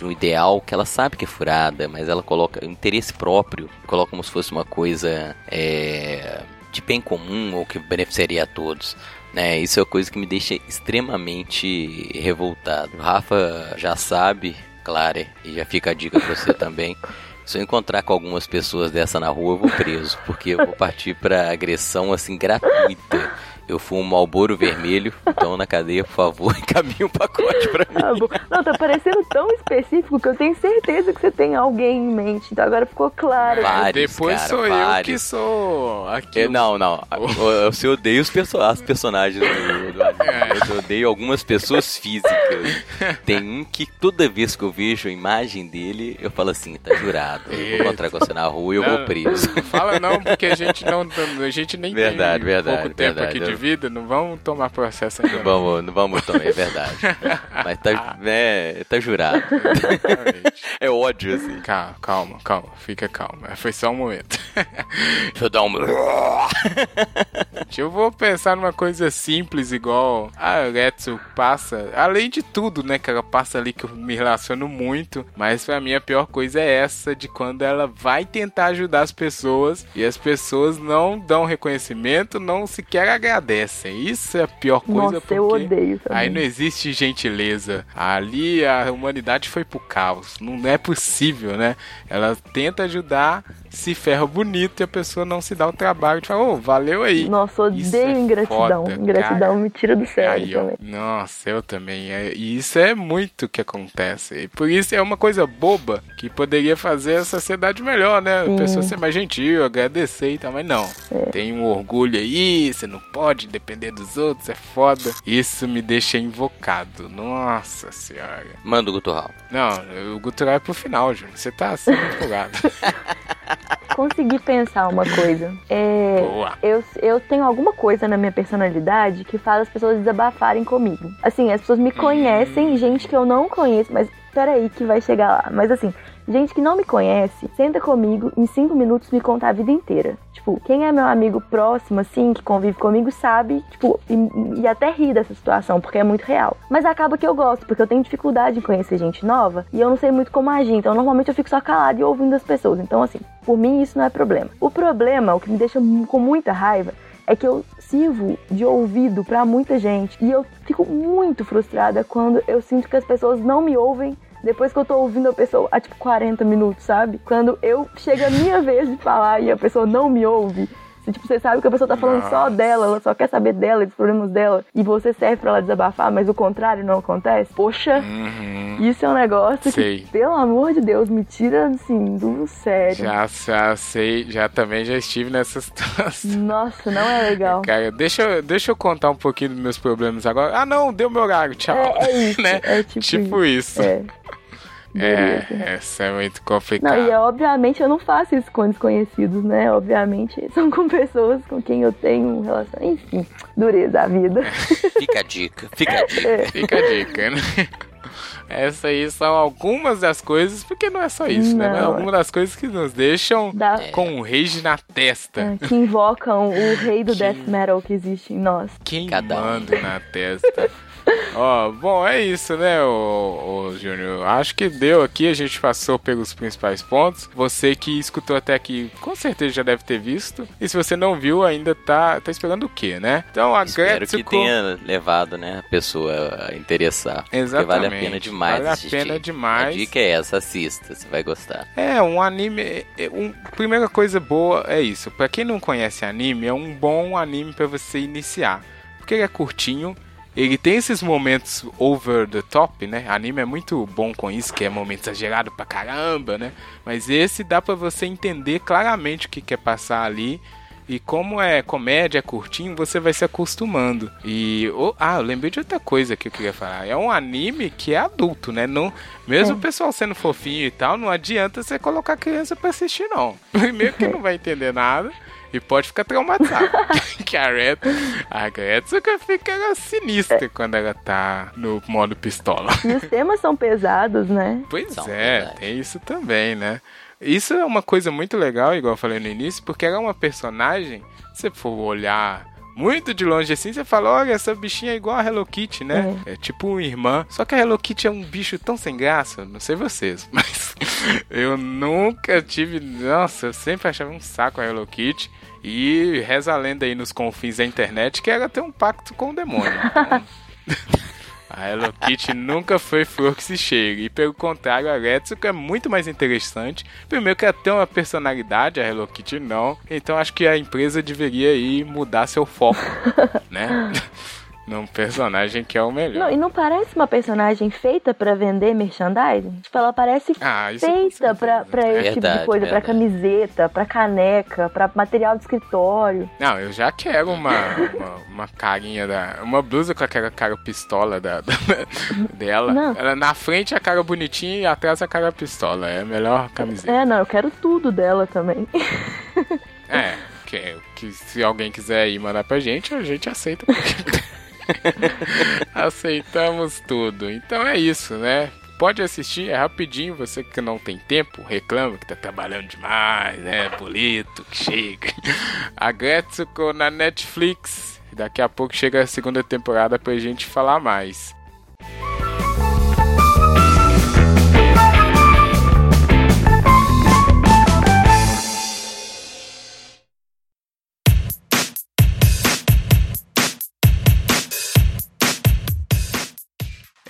de um ideal que ela sabe que é furada, mas ela coloca interesse próprio, coloca como se fosse uma coisa é, de bem comum ou que beneficiaria a todos. Né, isso é uma coisa que me deixa extremamente revoltado. Rafa já sabe, Clara, e já fica a dica pra você também. Se eu encontrar com algumas pessoas dessa na rua, eu vou preso, porque eu vou partir pra agressão assim gratuita. Eu fumo Malboro vermelho, então na cadeia, por favor, encaminhe um pacote pra mim. Ah, bom. Não, tá parecendo tão específico que eu tenho certeza que você tem alguém em mente. Então agora ficou claro. Vários, Depois cara, sou eu que vários. sou aqui. É, não, não. Eu- Você odeia os perso as personagens do, do anime. Eu odeio algumas pessoas físicas. Tem um que toda vez que eu vejo a imagem dele, eu falo assim, tá jurado. Eu vou encontrar com você na rua e eu vou preso. Não fala não, porque a gente não. A gente nem Verdade, tem verdade, pouco tempo verdade. aqui de Vida, não vamos tomar processo ainda. Não vamos, não vamos também, é verdade. Mas tá, é, tá jurado. É ódio, assim. Calma, calma, calma, fica calma. Foi só um momento. Deixa eu dar um. Eu vou pensar numa coisa simples, igual a Letsu passa. Além de tudo, né, que ela passa ali que eu me relaciono muito. Mas pra mim a pior coisa é essa de quando ela vai tentar ajudar as pessoas e as pessoas não dão reconhecimento, não sequer agradecem. Isso é a pior coisa Nossa, porque eu odeio também. aí não existe gentileza. Ali a humanidade foi pro caos. Não é possível, né? Ela tenta ajudar, se ferra bonito e a pessoa não se dá o trabalho de falar, ô, valeu aí. Nossa, Isso odeio é ingratidão. foda, ingratidão cara. me tira do sério Aí, ó. também. Nossa, eu também. É- E isso é muito que acontece. E por isso é uma coisa boba que poderia fazer a sociedade melhor, né? Sim. A pessoa ser mais gentil, agradecer e tal, mas não. É. Tem um orgulho aí, você não pode depender dos outros, é foda. Isso me deixa invocado. Nossa senhora. Manda o guturral. Não, o gutural é pro final, Júnior. Você tá assim empolgado. consegui pensar uma coisa. É, Boa. eu, eu tenho alguma coisa na minha personalidade que faz as pessoas desabafarem comigo. Assim, as pessoas me conhecem, gente que eu não conheço, mas peraí que vai chegar lá. Mas assim, gente que não me conhece, senta comigo, em cinco minutos me conta a vida inteira. Tipo, quem é meu amigo próximo, assim, que convive comigo, sabe, tipo, e, e até ri dessa situação, porque é muito real. Mas acaba que eu gosto, porque eu tenho dificuldade em conhecer gente nova e eu não sei muito como agir. Então, normalmente eu fico só calado e ouvindo as pessoas. Então, assim, por mim isso não é problema. O problema, o que me deixa com muita raiva, é que eu sirvo de ouvido pra muita gente e eu fico muito frustrada quando eu sinto que as pessoas não me ouvem depois que eu tô ouvindo a pessoa há tipo 40 minutos, sabe? Quando eu chega a minha vez de falar e a pessoa não me ouve. Tipo, você sabe que a pessoa tá falando só Nossa. dela, ela só quer saber dela, dos problemas dela, e você serve pra ela desabafar, mas o contrário não acontece. Poxa, Uhum. isso é um negócio Sei. que, pelo amor de Deus, me tira assim do sério. Já, já sei, já também já estive nessa situação. Nossa, não é legal. Cara, deixa, eu- deixa eu contar um pouquinho dos meus problemas agora. Ah, não, deu meu horário, tchau. É, é isso, né? é tipo, Tipo isso. É. É, essa é muito Não, complicado. e é, obviamente eu não faço isso com desconhecidos, né? Obviamente são com pessoas com quem eu tenho um relacionamento. Enfim, dureza a vida. Fica a dica, fica a dica. Fica a dica, né? Essas aí são algumas das coisas, porque não é só isso, né? Mas Não. algumas das coisas que nos deixam Da- com um rage na testa. É, que invocam o rei do Que- death metal que existe em nós. Queimando na testa. Ó, bom, é isso, né, ô, ô Júnior? Acho que deu aqui, a gente passou pelos principais pontos. Você que escutou até aqui, com certeza já deve ter visto. E se você não viu, ainda tá, tá esperando o quê, né? Então, a Espero que Gretsuko... tenha levado, né, a pessoa a interessar. Porque Exatamente. vale a pena demais Vale a assistir. pena demais. A dica é essa, assista, você vai gostar. É, um anime. é, Um, primeira coisa boa é isso. Pra quem não conhece anime, é um bom anime pra você iniciar. Porque ele é curtinho. Ele tem esses momentos over the top, né? Anime é muito bom com isso, que é momento exagerado pra caramba, né? Mas esse dá pra você entender claramente o que quer passar ali. E como é comédia, é curtinho, você vai se acostumando. E. oh, ah, eu lembrei de outra coisa que eu queria falar. É um anime que é adulto, né? Não, mesmo É. o pessoal sendo fofinho e tal, não adianta você colocar criança pra assistir, não. Primeiro que não vai entender nada. E pode ficar traumatizado. que a Red, a Gretsuka fica sinistra quando ela tá no modo pistola. E os temas são pesados, né? Pois São, é, verdade. tem isso também, né? Isso é uma coisa muito legal, igual eu falei no início, porque ela é uma personagem, se você for olhar muito de longe assim, você fala, olha, essa bichinha é igual a Hello Kitty, né? É, tipo uma irmã. Só que a Hello Kitty é um bicho tão sem graça, não sei vocês, mas eu nunca tive. Nossa, eu sempre achava um saco a Hello Kitty. E reza a lenda aí nos confins da internet que ela tem um pacto com o demônio. Então, a Hello Kitty nunca foi flor que se chega. E pelo contrário, a Retsuko é muito mais interessante. Primeiro que ela tem uma personalidade, a Hello Kitty não. Então acho que a empresa deveria aí mudar seu foco, né? Num personagem que é o melhor. Não, e não parece uma personagem feita pra vender merchandising? Tipo, ela parece Ah, feita pra, pra esse tipo de Verdade, coisa, pra verdade. camiseta, pra caneca, pra material de escritório. Não, eu já quero uma, uma, uma carinha da. Uma blusa com aquela cara pistola da, da- dela. Não. Ela na frente a cara bonitinha e atrás a cara pistola. É a melhor camiseta. É, não, eu quero tudo dela também. É, que, que se alguém quiser ir mandar pra gente, a gente aceita. Aceitamos tudo. Então é isso, né? Pode assistir, é rapidinho. Você que não tem tempo, reclama que tá trabalhando demais, né? Bolito, que chega. A Gretsuko na Netflix. Daqui a pouco chega a segunda temporada pra gente falar mais.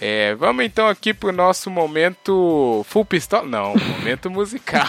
É, vamos então aqui pro nosso momento full pistola. Não, momento musical.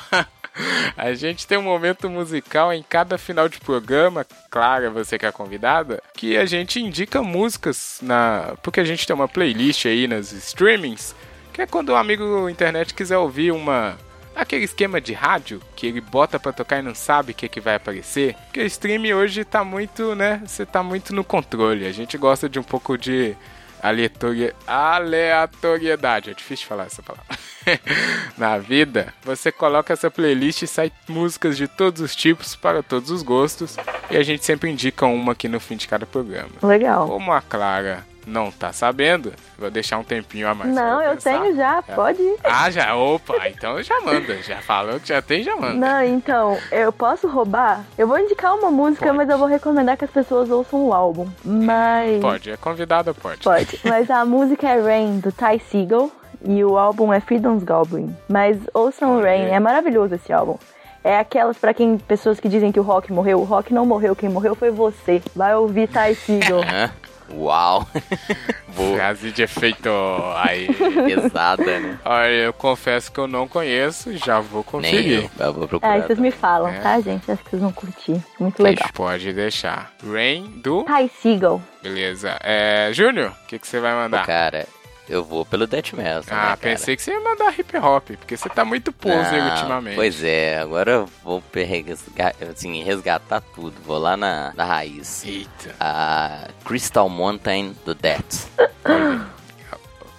A gente tem um momento musical em cada final de programa, claro, você que é convidada, que a gente indica músicas na, porque a gente tem uma playlist aí nas streamings, que é quando um amigo internet quiser ouvir uma aquele esquema de rádio que ele bota pra tocar e não sabe o que, que vai aparecer. Porque o stream hoje tá muito, né? Você tá muito no controle. A gente gosta de um pouco de aleatoriedade. É difícil falar essa palavra. na vida, você coloca essa playlist e sai músicas de todos os tipos, para todos os gostos. E a gente sempre indica uma aqui no fim de cada programa. Legal. Como a Clara não tá sabendo, vou deixar um tempinho a mais. Não, eu tenho já, É. pode ir. Ah, já? Opa, então já manda. Já falou que já tem, já manda. Não, então, eu posso roubar? Eu vou indicar uma música, Pode. mas eu vou recomendar que as pessoas ouçam o álbum. Mas. Pode, é convidada, pode. Pode. Mas a música é Rain, do Ty Segall. E o álbum é Freedom's Goblin. Mas ouçam Olha Rain, é maravilhoso esse álbum. É aquelas pra quem pessoas que dizem que o rock morreu. O rock não morreu, quem morreu foi você. Vai ouvir Ty Segall. Uau! Boa, Frase de efeito. Aí. pesada, né? Olha, eu confesso que eu não conheço, já vou Nem conferir. eu. Eu vou procurar. Aí vocês me falam, É. tá, gente? Acho que vocês vão curtir. Muito legal. Pode deixar. Rain do. Ty Segall. Beleza. É, Júnior, o que, que você vai Pô, mandar? Cara, eu vou pelo Death Metal, né, ah, cara? pensei que você ia mandar hip hop, porque você tá muito poser Não, ultimamente. Pois é, agora eu vou pe- resga- assim, resgatar tudo. Vou lá na, na raiz. Eita. A Crystal Mountain do Death.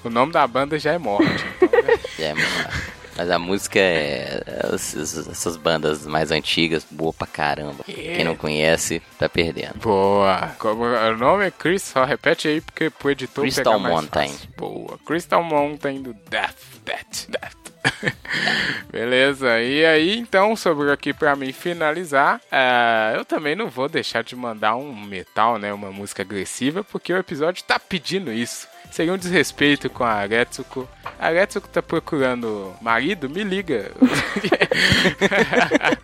O nome da banda já é morte. Então, né? É, mas a música é. é essas, bandas mais antigas, boa pra caramba. Quem não conhece, tá perdendo. Boa. Como, o nome é Chris, só repete aí porque pro editor Crystal Mountain. Boa. Crystal Mountain do Death, Death, Death. Beleza, e aí então, sobre aqui pra mim finalizar, é, eu também não vou deixar de mandar um metal, né, uma música agressiva, porque o episódio tá pedindo isso. Seria um desrespeito com a Retsuko. A Retsuko tá procurando marido? Me liga.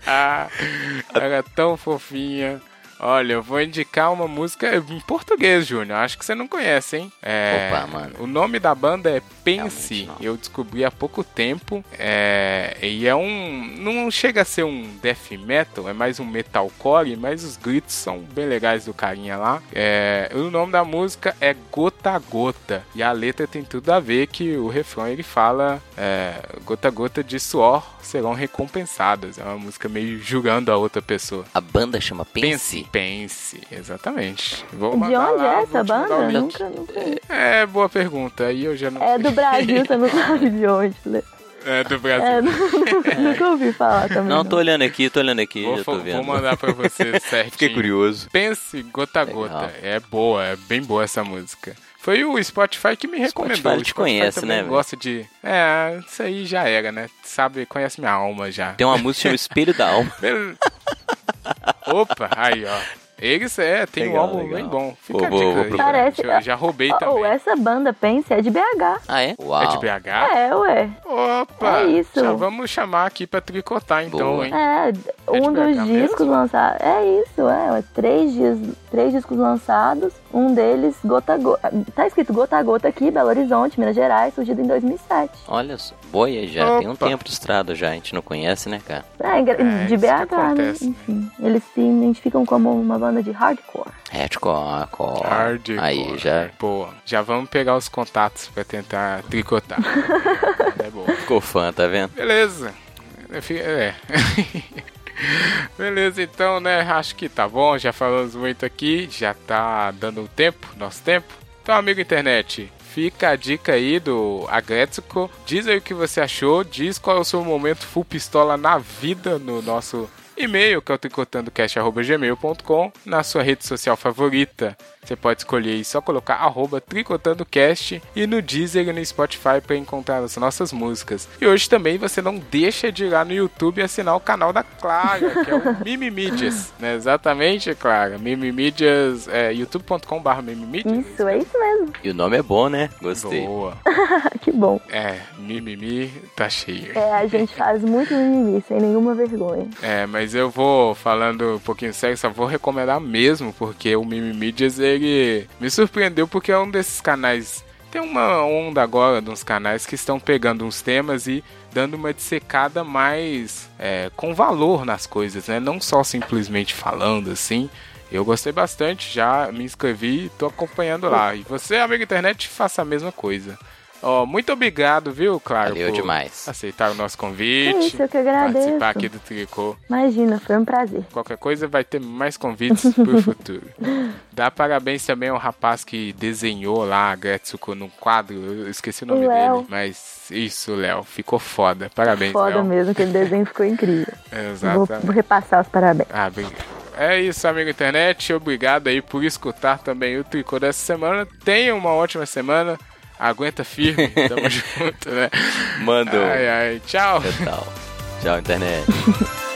Ela é tão fofinha. Olha, eu vou indicar uma música em português, Júnior. Acho que você não conhece, hein? É, Opa, mano. O nome da banda é Pense. Eu descobri há pouco tempo. É, e é um. Não chega a ser um death metal, é mais um metalcore, mas os gritos são bem legais do carinha lá. É, o nome da música é Gota a Gota. E a letra tem tudo a ver que o refrão ele fala é, gota a gota de suor serão recompensadas. É uma música meio julgando a outra pessoa. A banda chama Pense. Pense, exatamente. Vou De onde lá, é vou essa o banda? Nunca, nunca. É, boa pergunta. Aí eu já não É sei. do Brasil, você não sabe de onde. né? É do Brasil. É, nunca, nunca ouvi falar também. Não, tô olhando aqui, tô olhando aqui, Vou, já tô vou vendo. mandar pra você certinho. Fiquei curioso. Pense gota a Legal. gota. É boa, é bem boa essa música. Foi o Spotify que me recomendou. Spotify o te Spotify conhece, também né, gosta de. É, isso aí já era, né? Sabe, conhece minha alma já. Tem uma música que chama Espelho da Alma. Opa, aí, ó. Eles é, tem um Legal, álbum legal. bem bom. Fica Vou- a vou- dica vou. Parece- Eu já roubei Oh, também. essa banda Pense é de BH. Ah, é? Uau. É de BH? É, ué. Opa! É isso. Já vamos chamar aqui pra tricotar então, Boa. hein? É, um de dos BH discos mesmo? lançados. É isso, é. Três, dias, três discos lançados. Um deles, Gota a Gota. Tá escrito Gota a Gota aqui, Belo Horizonte, Minas Gerais, surgido em 2007. Olha só. Boia já, tem um Opa. tempo de estrada já, a gente não conhece, né, cara? É, É, de que BH, né? Enfim. Eles se identificam como uma banda de hardcore. Hardcore, core. Hardcore. Aí, já Boa. Já vamos pegar os contatos pra tentar tricotar. é boa. ficou fã, tá vendo? Beleza. É. Beleza, então, né? Acho que tá bom. Já falamos muito aqui. Já tá dando o tempo, nosso tempo. Então, amigo internet, fica a dica aí do Agretsuko. Diz aí o que você achou. Diz qual é o seu momento full pistola na vida no nosso e-mail, que é o tricotandocast.gmail.com. Na sua rede social favorita, você pode escolher e só colocar arroba tricotandocast e no Deezer e no Spotify para encontrar as nossas músicas. E hoje também você não deixa de ir lá no YouTube e assinar o canal da Clara, que é o Mimimídias, né? Exatamente, Clara. Mimimídias, é youtube.com.br Mimimídias. Isso, é isso mesmo. E o nome é bom, né? Gostei. Boa. que bom. É, mimimi tá cheio. É, a gente faz muito mimimi, sem nenhuma vergonha. É, mas eu vou falando um pouquinho sério, só vou recomendar mesmo, porque o Mimimídias, ele me surpreendeu porque é um desses canais. Tem uma onda agora de canais que estão pegando uns temas e dando uma dissecada mais é, com valor nas coisas, né? Não só simplesmente falando assim. Eu gostei bastante, já me inscrevi e tô acompanhando lá. E você, amigo internet, faça a mesma coisa. Ó, muito obrigado, viu, Claro? Valeu por demais. Aceitar o nosso Que convite. isso, eu que agradeço. Participar aqui do Tricô. Imagina, foi um prazer. Qualquer coisa vai ter mais convites pro futuro. Dá parabéns também ao rapaz que desenhou lá a Gretsuko num quadro. Eu esqueci o nome Léo. dele. Mas isso, Léo. Ficou foda. Parabéns, Foda Léo. mesmo, aquele desenho ficou incrível. Vou, Exatamente. vou repassar os parabéns. Ah, obrigado. É isso, amigo internet. Obrigado aí por escutar também o Tricô dessa semana. Tenha uma ótima semana. Aguenta firme. Tamo junto, né? Mandou. Ai, ai. Tchau. Total. Tchau, internet.